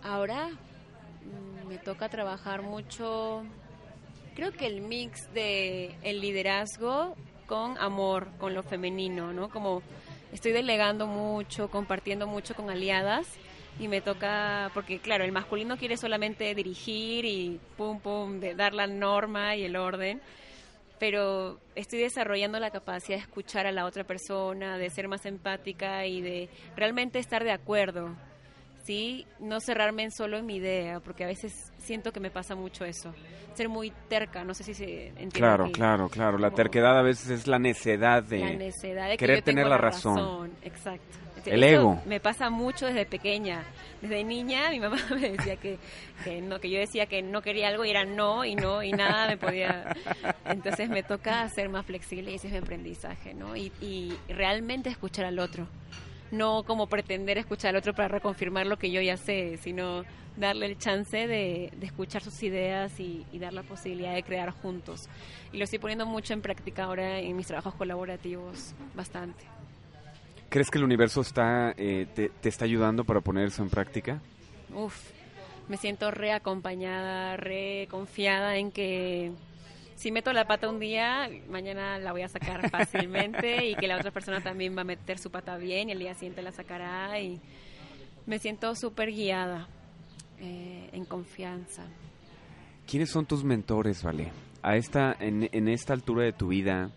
ahora mm, me toca trabajar mucho. Creo que el mix de el liderazgo con amor, con lo femenino, ¿no? Como estoy delegando mucho, compartiendo mucho con aliadas y me toca, porque claro, el masculino quiere solamente dirigir y pum, pum, de dar la norma y el orden, pero estoy desarrollando la capacidad de escuchar a la otra persona, de ser más empática y de realmente estar de acuerdo, ¿sí? No cerrarme en solo en mi idea, porque a veces siento que me pasa mucho eso. Ser muy terca, no sé si se entiende. Claro, claro, claro. La terquedad a veces es la necedad de, la necedad de querer tener la, razón. razón. Exacto. El ego. Me pasa mucho desde pequeña. Desde niña mi mamá me decía que, que, no, que yo decía que no quería algo y era no y no y nada me podía. Entonces me toca ser más flexible y ese es mi aprendizaje, ¿no? Y, y realmente escuchar al otro. No como pretender escuchar al otro para reconfirmar lo que yo ya sé, sino darle el chance de, de escuchar sus ideas y, y, dar la posibilidad de crear juntos. Y lo estoy poniendo mucho en práctica ahora en mis trabajos colaborativos, bastante. ¿Crees que el universo está, eh, te, te, está ayudando para poner eso en práctica? Uf, me siento reacompañada, re confiada en que si meto la pata un día, mañana la voy a sacar fácilmente y que la otra persona también va a meter su pata bien y el día siguiente la sacará y me siento súper guiada, eh, en confianza. ¿Quiénes son tus mentores, Vale? A esta, en, en esta altura de tu vida,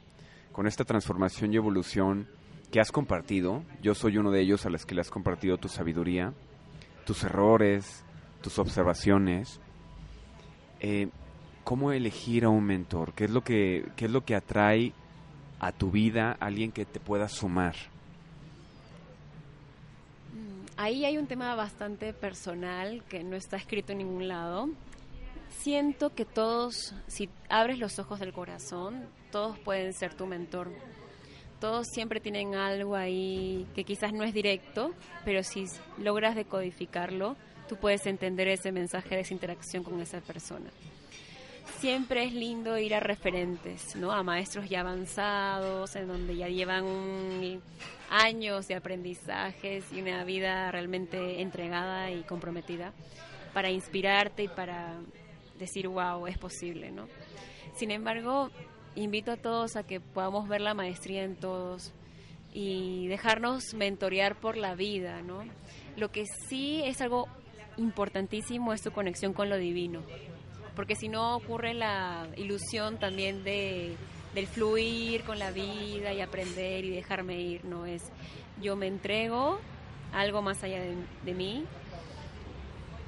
con esta transformación y evolución, que has compartido. Yo soy uno de ellos a los que le has compartido tu sabiduría, tus errores, tus observaciones. Eh, ¿Cómo elegir a un mentor? ¿Qué es lo que, qué es lo que atrae a tu vida a alguien que te pueda sumar? Ahí hay un tema bastante personal que no está escrito en ningún lado. Siento que todos, si abres los ojos del corazón, todos pueden ser tu mentor todos siempre tienen algo ahí que quizás no es directo, pero si logras decodificarlo, tú puedes entender ese mensaje de esa interacción con esa persona. Siempre es lindo ir a referentes, ¿no? A maestros ya avanzados, en donde ya llevan años de aprendizajes y una vida realmente entregada y comprometida para inspirarte y para decir, wow, es posible, ¿no? Sin embargo, invito a todos a que podamos ver la maestría en todos y dejarnos mentorear por la vida, ¿no? Lo que sí es algo importantísimo es tu conexión con lo divino, porque si no ocurre la ilusión también de del fluir con la vida y aprender y dejarme ir, no es yo me entrego algo más allá de, de mí,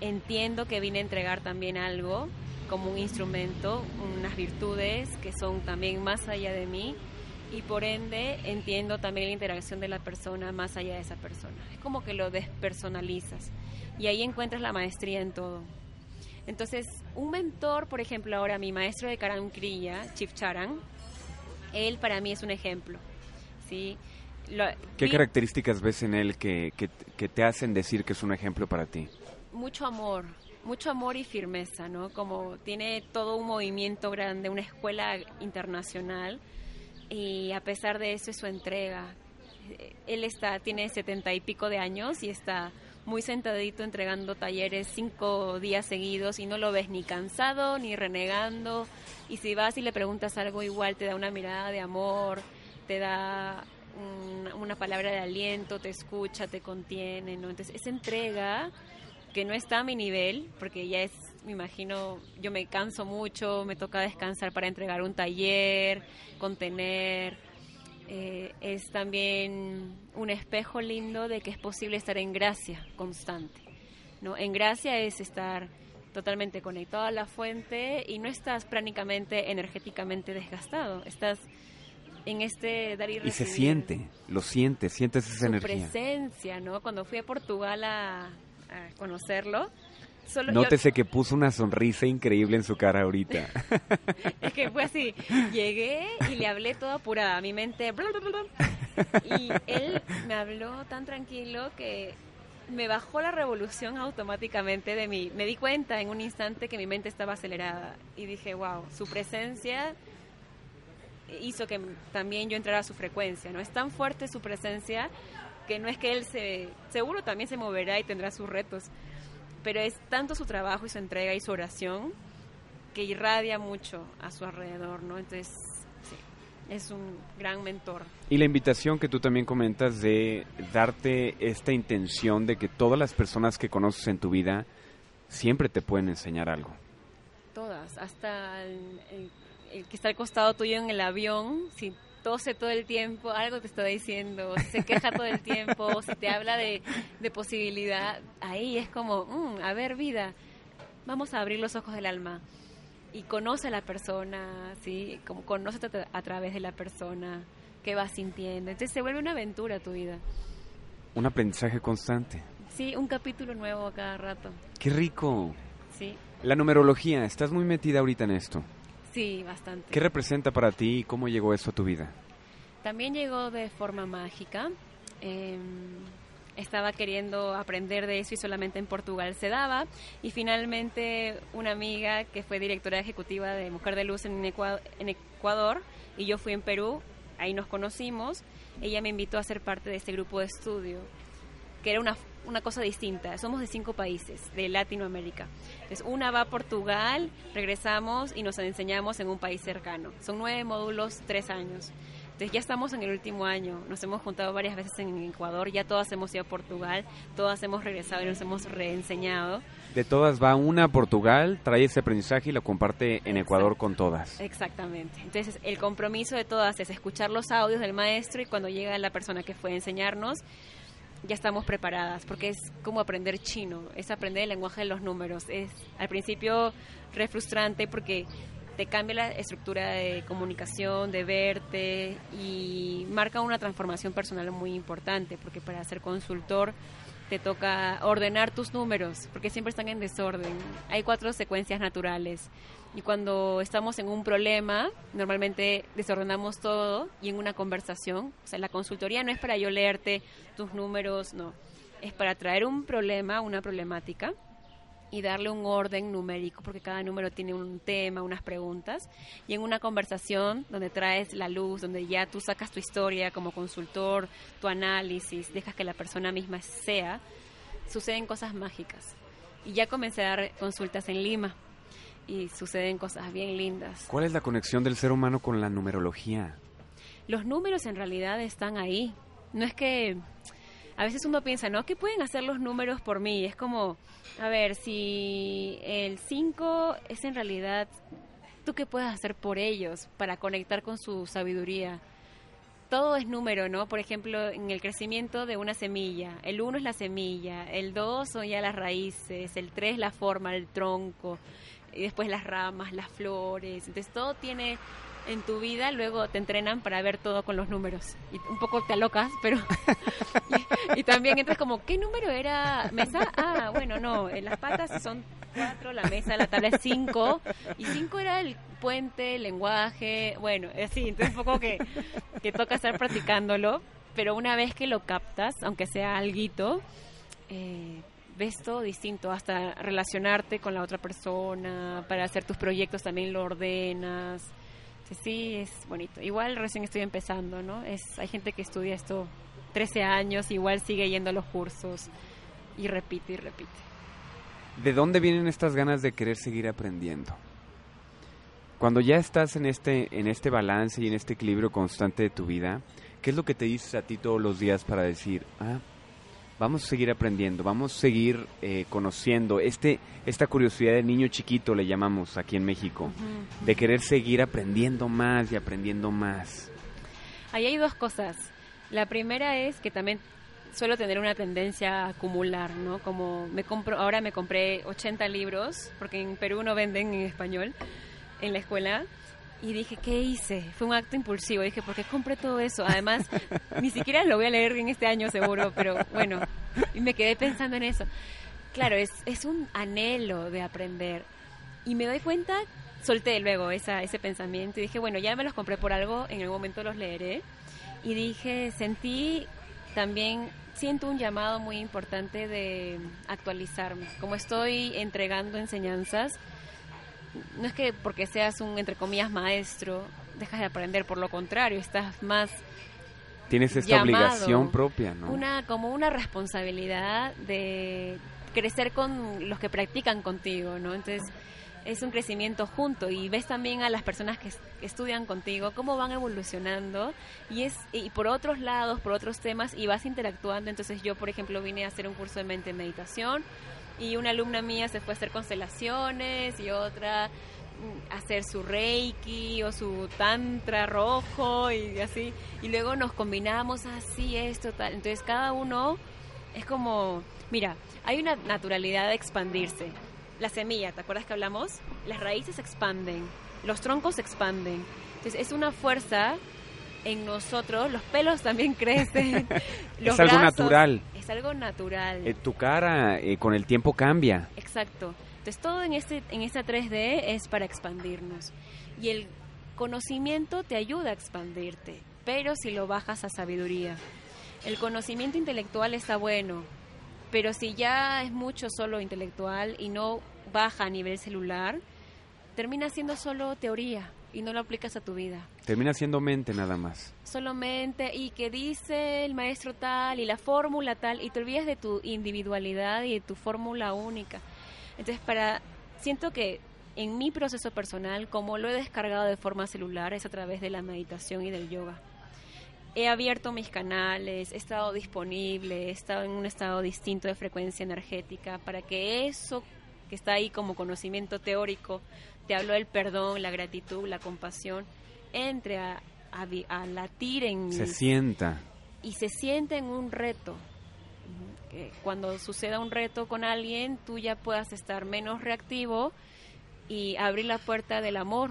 entiendo que vine a entregar también algo como un instrumento, unas virtudes que son también más allá de mí y por ende entiendo también la interacción de la persona más allá de esa persona. Es como que lo despersonalizas y ahí encuentras la maestría en todo. Entonces, un mentor, por ejemplo, ahora mi maestro de Karan Kriya, Chief Charan, él para mí es un ejemplo. ¿sí? Lo, ¿Qué características ves en él que, que, que te hacen decir que es un ejemplo para ti? Mucho amor, mucho amor y firmeza, ¿no? Como tiene todo un movimiento grande, una escuela internacional y a pesar de eso es su entrega. Él está, tiene setenta y pico de años y está muy sentadito entregando talleres cinco días seguidos y no lo ves ni cansado ni renegando y si vas y le preguntas algo igual te da una mirada de amor, te da un, una palabra de aliento, te escucha, te contiene, ¿no? Entonces esa entrega que no está a mi nivel, porque ya es, me imagino, yo me canso mucho, me toca descansar para entregar un taller, contener. Eh, es también un espejo lindo de que es posible estar en gracia constante. ¿no? En gracia es estar totalmente conectado a la fuente y no estás prácticamente energéticamente desgastado, estás en este dar y recibir. Y se siente, lo sientes, sientes esa Su energía. presencia, ¿no? Cuando fui a Portugal a, a conocerlo, solo Nótese que puso una sonrisa increíble en su cara ahorita. es que fue así. Llegué y le hablé todo apurada. Mi mente. Y él me habló tan tranquilo que me bajó la revolución automáticamente de mí. Me di cuenta en un instante que mi mente estaba acelerada y dije, wow, su presencia hizo que también yo entrara a su frecuencia, ¿no? Es tan fuerte su presencia que no es que él se, seguro también se moverá y tendrá sus retos, pero es tanto su trabajo y su entrega y su oración que irradia mucho a su alrededor, ¿no? Entonces, sí, es un gran mentor. Y la invitación que tú también comentas de darte esta intención de que todas las personas que conoces en tu vida siempre te pueden enseñar algo. Todas, hasta el, el que está al costado tuyo en el avión, si tose todo el tiempo, algo te está diciendo, se queja todo el tiempo, si te habla de, de posibilidad, ahí es como, mm, a ver vida, vamos a abrir los ojos del alma y conoce a la persona, ¿sí? Como conoce a través de la persona, qué vas sintiendo. Entonces se vuelve una aventura tu vida. Un aprendizaje constante. Sí, un capítulo nuevo a cada rato. Qué rico. Sí. La numerología, ¿estás muy metida ahorita en esto? Sí, bastante. ¿Qué representa para ti y cómo llegó eso a tu vida? También llegó de forma mágica. Em, estaba queriendo aprender de eso y solamente en Portugal se daba. Y finalmente una amiga que fue directora ejecutiva de Mujer de Luz en Ecuador, en Ecuador y yo fui en Perú, ahí nos conocimos, ella me invitó a ser parte de este grupo de estudio, que era una una cosa distinta. Somos de cinco países de Latinoamérica. Entonces, una va a Portugal, regresamos y nos enseñamos en un país cercano. Son nueve módulos, tres años. Entonces, ya estamos en el último año. Nos hemos juntado varias veces en Ecuador. Ya todas hemos ido a Portugal. Todas hemos regresado y nos hemos reenseñado. De todas va una a Portugal, trae ese aprendizaje y lo comparte en Ecuador con todas. Exactamente. Entonces, el compromiso de todas es escuchar los audios del maestro y cuando llega la persona que fue a enseñarnos, ya estamos preparadas, porque es como aprender chino, es aprender el lenguaje de los números. Es al principio re frustrante porque te cambia la estructura de comunicación, de verte y marca una transformación personal muy importante, porque para ser consultor te toca ordenar tus números, porque siempre están en desorden. Hay cuatro secuencias naturales y cuando estamos en un problema, normalmente desordenamos todo y en una conversación, o sea, la consultoría no es para yo leerte tus números, no, es para traer un problema, una problemática y darle un orden numérico, porque cada número tiene un tema, unas preguntas, y en una conversación donde traes la luz, donde ya tú sacas tu historia como consultor, tu análisis, dejas que la persona misma sea, suceden cosas mágicas. Y ya comencé a dar consultas en Lima y suceden cosas bien lindas. ¿Cuál es la conexión del ser humano con la numerología? Los números en realidad están ahí. No es que a veces uno piensa, ¿no? ¿Qué pueden hacer los números por mí? Es como, a ver, si el 5 es en realidad, ¿tú qué puedes hacer por ellos para conectar con su sabiduría? Todo es número, ¿no? Por ejemplo, en el crecimiento de una semilla, el 1 es la semilla, el 2 son ya las raíces, el 3 la forma, el tronco, y después las ramas, las flores. Entonces todo tiene en tu vida, luego te entrenan para ver todo con los números. Y un poco te alocas, pero... y, también entras como, ¿qué número era mesa? Ah, bueno, no, en las patas son cuatro, la mesa, la tabla es cinco. Y cinco era el puente, el lenguaje, bueno, así. Entonces un poco que, que toca estar practicándolo. Pero una vez que lo captas, aunque sea alguito, eh, ves todo distinto, hasta relacionarte con la otra persona, para hacer tus proyectos también lo ordenas. Sí, es bonito. Igual recién estoy empezando, ¿no? Es, hay gente que estudia esto 13 años, igual sigue yendo a los cursos y repite y repite. ¿De dónde vienen estas ganas de querer seguir aprendiendo? Cuando ya estás en este, en este balance y en este equilibrio constante de tu vida, ¿qué es lo que te dices a ti todos los días para decir, ah, vamos a seguir aprendiendo, vamos a seguir eh, conociendo este, esta curiosidad de niño chiquito, le llamamos aquí en México, de querer seguir aprendiendo más y aprendiendo más. Ahí hay dos cosas. La primera es que también suelo tener una tendencia a acumular, ¿no? Como me compro, ahora me compré 80 libros, porque en Perú no venden en español en la escuela, y dije, ¿qué hice? Fue un acto impulsivo. Dije, ¿por qué compré todo eso? Además, ni siquiera lo voy a leer en este año seguro, pero bueno, y me quedé pensando en eso. claro, es, es un anhelo de aprender. Y me doy cuenta, solté luego esa, ese pensamiento y dije, bueno, ya me los compré por algo, en algún momento los leeré. Y dije, sentí también, siento un llamado muy importante de actualizarme. Como estoy entregando enseñanzas, no es que porque seas un, entre comillas, maestro, dejas de aprender, por lo contrario, estás más Tienes esta obligación propia, ¿no? Una, como una responsabilidad de crecer con los que practican contigo, ¿no? Entonces, es un crecimiento junto y ves también a las personas que, estudian contigo cómo van evolucionando y es y por otros lados, por otros temas y vas interactuando. Entonces yo, por ejemplo, vine a hacer un curso de mente meditación y una alumna mía se fue a hacer constelaciones y otra a hacer su reiki o su tantra rojo y así y luego nos combinamos así esto tal entonces cada uno es como mira hay una naturalidad de expandirse la semilla, ¿te acuerdas que hablamos? Las raíces se expanden, los troncos se expanden. Entonces es una fuerza en nosotros, los pelos también crecen. es algo natural. Es algo natural. Eh, tu cara eh, con el tiempo cambia. Exacto. Entonces todo en, este, en esta 3D es para expandirnos. Y el conocimiento te ayuda a expandirte, pero si lo bajas a sabiduría. El conocimiento intelectual está bueno, pero si ya es mucho solo intelectual y no baja a nivel celular, termina siendo solo teoría y no lo aplicas a tu vida. Termina siendo mente nada más. Solo mente y que dice el maestro tal y la fórmula tal y te olvidas de tu individualidad y de tu fórmula única. Entonces, para siento que en mi proceso personal, como lo he descargado de forma celular, es a través de la meditación y del yoga he abierto mis canales, he estado disponible, he estado en un estado distinto de frecuencia energética para que eso que está ahí como conocimiento teórico, te hablo del perdón, la gratitud, la compasión, entre a, a, latir en... Se sienta. Y se siente en un reto. cuando suceda un reto con alguien, tú ya puedas estar menos reactivo y abrir la puerta del amor,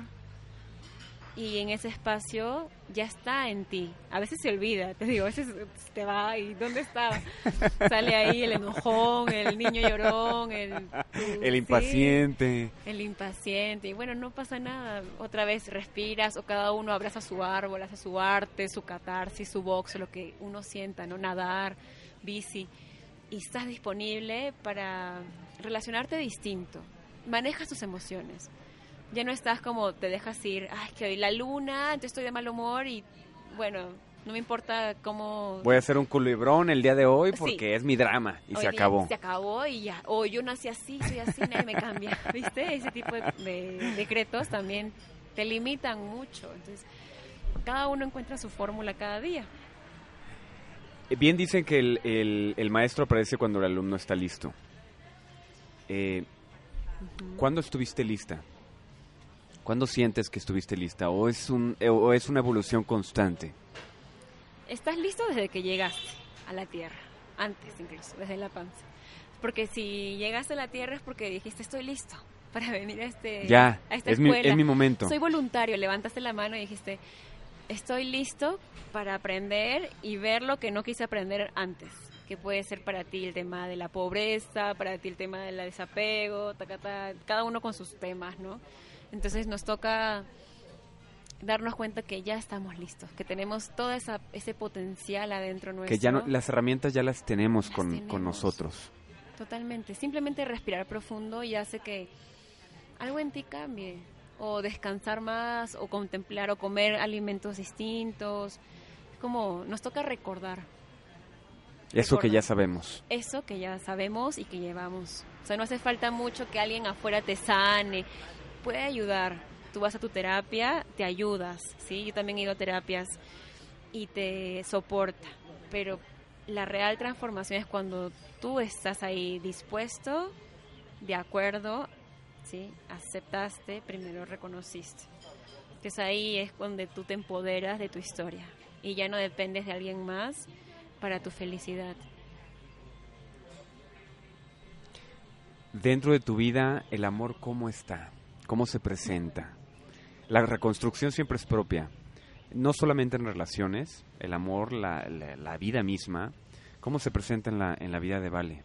y en ese espacio ya está en ti. A veces se olvida, te digo, a veces te va y ¿dónde estaba? Sale ahí el enojón, el niño llorón, el... el impaciente. el impaciente. Y bueno, no pasa nada. Otra vez respiras o cada uno abraza su árbol, hace su arte, su catarsis, su box, lo que uno sienta, ¿no? Nadar, bici. Y estás disponible para relacionarte distinto. Manejas tus emociones ya no estás como te dejas ir, ay, que hoy la luna, entonces estoy de mal humor y bueno, no me importa cómo... Voy a hacer un culibrón el día de hoy porque es mi drama y se acabó. Se acabó y ya, o yo nací así, soy así, nadie me cambia, ¿viste? Ese tipo de, decretos también te limitan mucho, entonces cada uno encuentra su fórmula cada día. Bien dicen que el, el, maestro aparece cuando el alumno está listo. Eh, ¿Cuándo estuviste lista? ¿Cuándo sientes que estuviste lista? ¿O es, un, eh, o es una evolución constante? Estás listo desde que llegaste a la Tierra, antes incluso, desde la panza. Porque si llegaste a la Tierra es porque dijiste estoy listo para venir a, este, ya, esta es escuela. Mi, es mi momento. Soy voluntario, levantaste la mano y dijiste estoy listo para aprender y ver lo que no quise aprender antes que puede ser para ti el tema de la pobreza, para ti el tema del desapego, cada uno con sus temas, ¿no? Entonces nos toca darnos cuenta que ya estamos listos, que tenemos todo esa, ese potencial adentro nuestro. Que ya las herramientas ya las tenemos, con, con nosotros. Totalmente. Simplemente respirar profundo y hace que algo en ti cambie. O descansar más, o contemplar, o comer alimentos distintos. Como nos toca recordar. Eso que ya sabemos. Eso que ya sabemos y que llevamos. O sea, no hace falta mucho que alguien afuera te sane, puede ayudar. Tú vas a tu terapia, te ayudas, ¿sí? Yo también he ido a terapias y te soporta, pero la real transformación es cuando tú estás ahí dispuesto, de acuerdo, ¿sí? Aceptaste, primero reconociste. Entonces ahí es donde tú te empoderas de tu historia y ya no dependes de alguien más para tu felicidad. Dentro de tu vida, el amor, ¿cómo está? Cómo se presenta. La reconstrucción siempre es propia, no solamente en relaciones, el amor, la, la, vida misma, cómo se presenta en la, en la vida de Vale.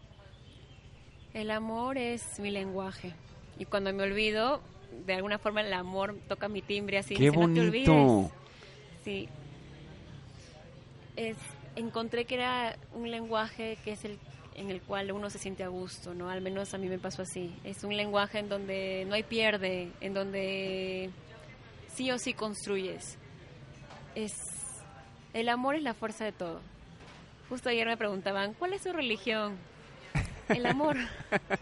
El amor es mi lenguaje. Y cuando me olvido, de alguna forma el amor toca mi timbre así. ¡Qué dice, "No te bonito! olvides". Sí. Es, encontré que era un lenguaje que es el en el cual uno se siente a gusto, ¿no? Al menos a mí me pasó así. Es un lenguaje en donde no hay pierde, en donde sí o sí construyes. Es el amor es la fuerza de todo. Justo ayer me preguntaban, ¿cuál es su religión? El amor.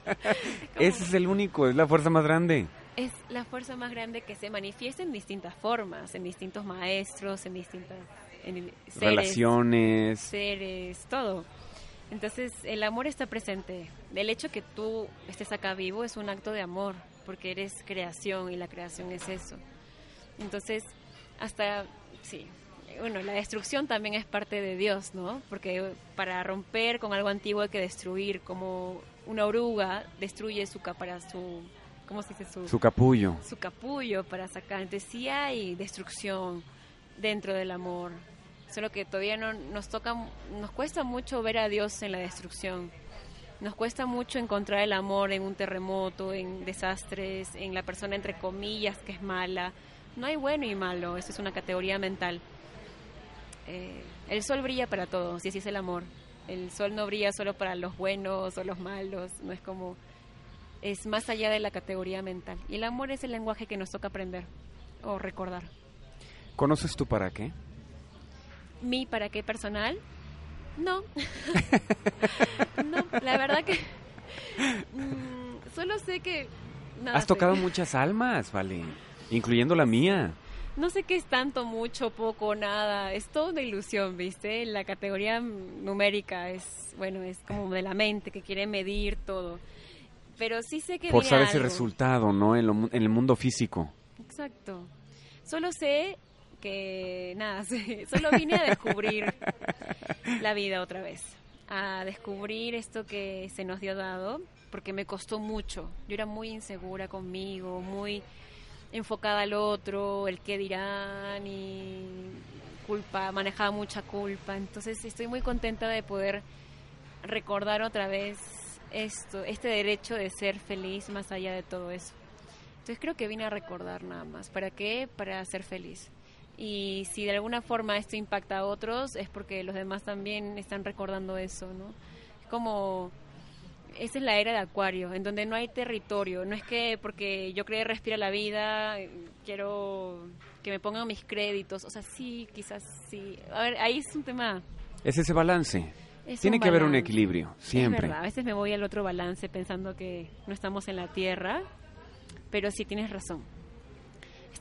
Ese es el único, es la fuerza más grande. es la fuerza más grande que se manifiesta en distintas formas, en distintos maestros, en distintas en seres, Relaciones. seres, todo. Entonces, el amor está presente. El hecho que tú estés acá vivo es un acto de amor, porque eres creación y la creación es eso. Entonces, hasta, sí, bueno, la destrucción también es parte de Dios, ¿no? Porque para romper con algo antiguo hay que destruir, como una oruga destruye su para su, ¿cómo se dice? Su capullo. su capullo para sacar. Entonces sí hay destrucción dentro del amor. Solo que todavía no nos toca, nos cuesta mucho ver a Dios en la destrucción. Nos cuesta mucho encontrar el amor en un terremoto, en desastres, en la persona entre comillas que es mala. No hay bueno y malo, eso es una categoría mental. Eh, el sol brilla para todos y así es el amor. El sol no brilla solo para los buenos o los malos, no es como es más allá de la categoría mental. Y el amor es el lenguaje que nos toca aprender o recordar. ¿Conoces tú para qué? ¿Mi para qué personal? No. no, la verdad que mm, solo sé que... nada Has sé. tocado muchas almas, vale. Incluyendo la mía. No sé qué es tanto, mucho, poco, nada. Es toda una ilusión, ¿viste? La categoría numérica es, bueno, es como de la mente que quiere medir todo. Pero sí sé que Forzar viene ese resultado, ¿no? En, lo en el mundo físico. Exacto. Solo sé que, nada, solo vine a descubrir la vida otra vez. A descubrir esto que se nos dio dado, porque me costó mucho. Yo era muy insegura conmigo, muy enfocada al otro, el qué dirán y culpa, manejaba mucha culpa. Entonces estoy muy contenta de poder recordar otra vez esto, este derecho de ser feliz más allá de todo eso. Entonces creo que vine a recordar nada más. ¿Para qué? Para ser feliz. Y si de alguna forma esto impacta a otros, es porque los demás también están recordando eso, ¿no? Es como, esa es la era de Acuario, en donde no hay territorio. No es que porque yo creo respira la vida, quiero que me pongan mis créditos. O sea, sí, quizás sí. A ver, ahí es un tema. Es ese balance. es Tiene que haber un equilibrio, siempre. a veces me voy al otro balance pensando que no estamos en la Tierra, pero sí tienes razón.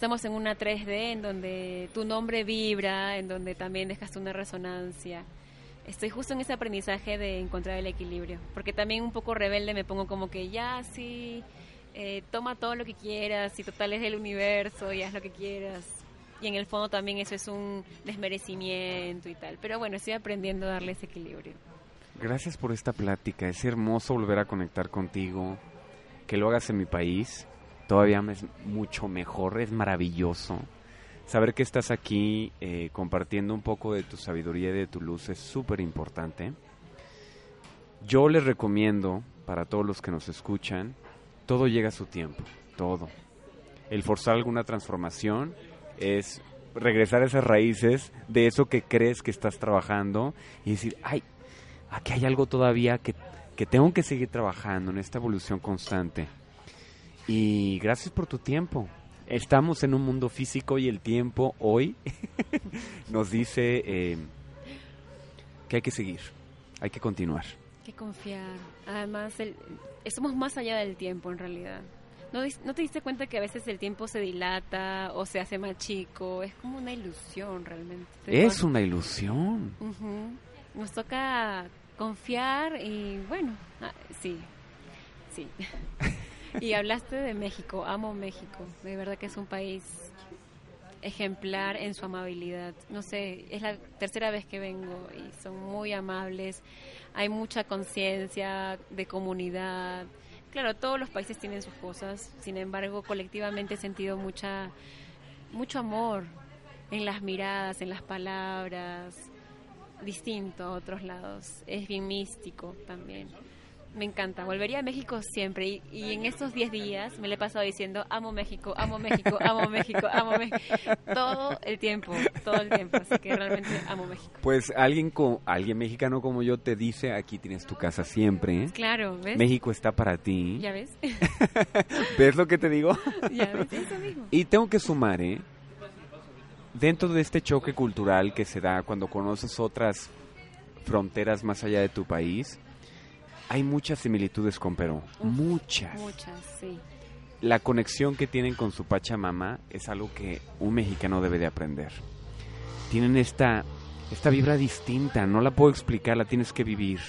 Estamos en una 3D en donde tu nombre vibra, en donde también dejaste una resonancia. Estoy justo en ese aprendizaje de encontrar el equilibrio, porque también un poco rebelde me pongo como que ya sí, eh, toma todo lo que quieras y total es el universo y haz lo que quieras. Y en el fondo también eso es un desmerecimiento y tal. Pero bueno, estoy aprendiendo a darle ese equilibrio. Gracias por esta plática. Es hermoso volver a conectar contigo. Que lo hagas en mi país. Todavía es mucho mejor. Es maravilloso. Saber que estás aquí eh, compartiendo un poco de tu sabiduría y de tu luz es súper importante. Yo les recomiendo, para todos los que nos escuchan, todo llega a su tiempo. Todo. El forzar alguna transformación es regresar a esas raíces de eso que crees que estás trabajando y decir, ay, aquí hay algo todavía que, que tengo que seguir trabajando en esta evolución constante. Y gracias por tu tiempo. Estamos en un mundo físico y el tiempo hoy nos dice eh, que hay que seguir, hay que continuar. que confiar. Además, el, somos más allá del tiempo en realidad. ¿No, ¿No te diste cuenta que a veces el tiempo se dilata o se hace más chico? Es como una ilusión realmente. Es una ilusión. Ujú. Nos toca confiar y bueno, ah, sí, sí. y hablaste de México, amo México, de verdad que es un país ejemplar en su amabilidad. No sé, es la tercera vez que vengo y son muy amables, hay mucha conciencia de comunidad. Claro, todos los países tienen sus cosas, sin embargo, colectivamente he sentido mucha, mucho amor en las miradas, en las palabras, distinto a otros lados. Es bien místico también. Me encanta, volvería a México siempre y, y en estos 10 días me le he pasado diciendo amo México, amo México, amo México, amo México, todo el tiempo, todo el tiempo, así que realmente amo México. Pues alguien, co- alguien mexicano como yo te dice, aquí tienes tu casa siempre. ¿eh? Claro, ¿ves? México está para ti. ¿Ya ves? ¿Ves lo que te digo? ¿Ya ves? Eso mismo. Y tengo que sumar, ¿eh? Dentro de este choque cultural que se da cuando conoces otras fronteras más allá de tu país, hay muchas similitudes con Perú. Uf, muchas. Muchas, sí. La conexión que tienen con su Pachamama es algo que un mexicano debe de aprender. Tienen esta, esta vibra distinta, no la puedo explicar, la tienes que vivir.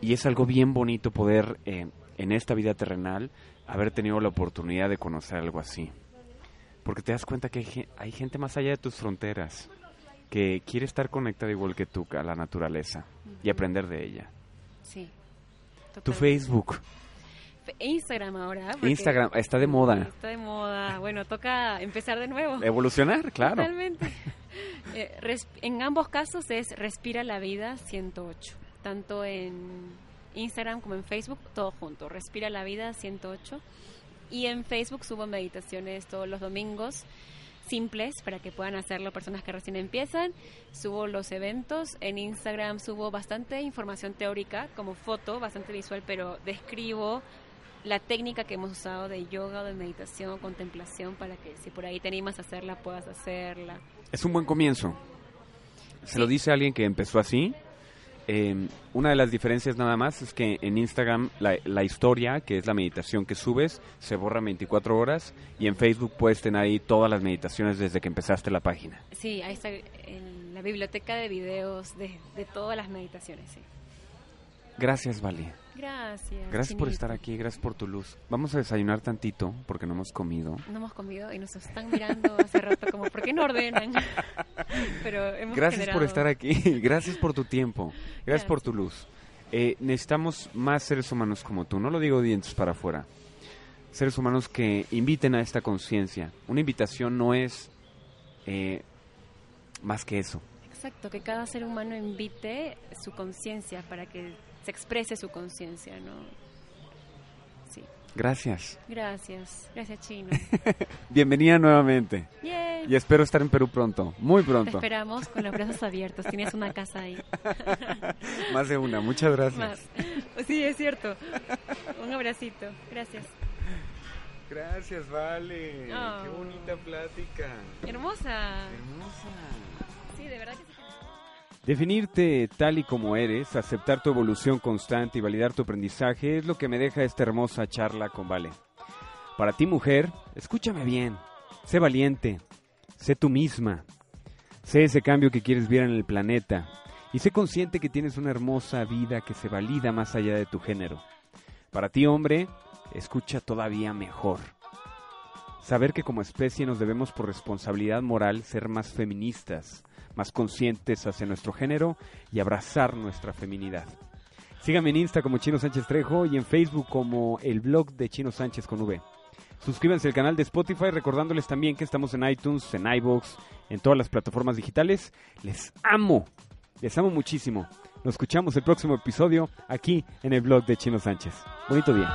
Y es algo bien bonito poder, eh, en esta vida terrenal, haber tenido la oportunidad de conocer algo así. Porque te das cuenta que hay, gen- hay gente más allá de tus fronteras que quiere estar conectada igual que tú a la naturaleza y aprender de ella. Sí. Tu. Facebook, Instagram ahora. Instagram, está de moda. Está de moda. Bueno, toca empezar de nuevo. Evolucionar, claro. Totalmente. Eh, en ambos casos es Respira la Vida 108. Tanto en Instagram como en Facebook, todo junto. Respira la Vida 108. Y en Facebook subo meditaciones todos los domingos simples para que puedan hacerlo personas que recién empiezan. Subo los eventos. En Instagram subo bastante información teórica como foto, bastante visual, pero describo la técnica que hemos usado de yoga o de meditación o contemplación para que si por ahí te animas a hacerla, puedas hacerla. Es un buen comienzo. Se Sí. lo dice alguien que empezó así. Eh, una de las diferencias nada más es que en Instagram la, la historia, que es la meditación que subes, se borra en 24 horas y en Facebook puedes tener ahí todas las meditaciones desde que empezaste la página. Sí, ahí está en la biblioteca de videos de, de todas las meditaciones. Sí. Gracias, Vali. Gracias. Gracias por estar aquí, gracias por tu luz. Vamos a desayunar tantito porque no hemos comido. No hemos comido y nos están mirando hace rato como, ¿por qué no ordenan? Pero hemos Gracias por estar aquí, gracias por tu tiempo, gracias Gracias. por tu luz. Eh, necesitamos más seres humanos como tú, no lo digo dientes para afuera. Seres humanos que inviten a esta conciencia. Una invitación no es eh, más que eso. Exacto, que cada ser humano invite su conciencia para que se exprese su conciencia, ¿no? Gracias. Gracias. Gracias, Chino. Bienvenida nuevamente. Yay. Y espero estar en Perú pronto, muy Te pronto. esperamos con los brazos abiertos. Tienes una casa ahí. Más de una, muchas gracias. Más. Sí, es cierto. Un abracito. Gracias. Gracias, Vale. Oh. Qué bonita plática. Hermosa. Hermosa. Sí, de verdad que sí. Definirte tal y como eres, aceptar tu evolución constante y validar tu aprendizaje es lo que me deja esta hermosa charla con Vale. Para ti, mujer, escúchame bien. Sé valiente. Sé tú misma. Sé ese cambio que quieres ver en el planeta. Y sé consciente que tienes una hermosa vida que se valida más allá de tu género. Para ti, hombre, escucha todavía mejor. Saber que como especie nos debemos por responsabilidad moral ser más feministas, más conscientes hacia nuestro género y abrazar nuestra feminidad. Síganme en Insta como Chino Sánchez Trejo y en Facebook como el blog de Chino Sánchez con V. Suscríbanse al canal de Spotify recordándoles también que estamos en iTunes, en iVoox, en todas las plataformas digitales. Les amo, les amo muchísimo. Nos escuchamos el próximo episodio aquí en el blog de Chino Sánchez. Bonito día.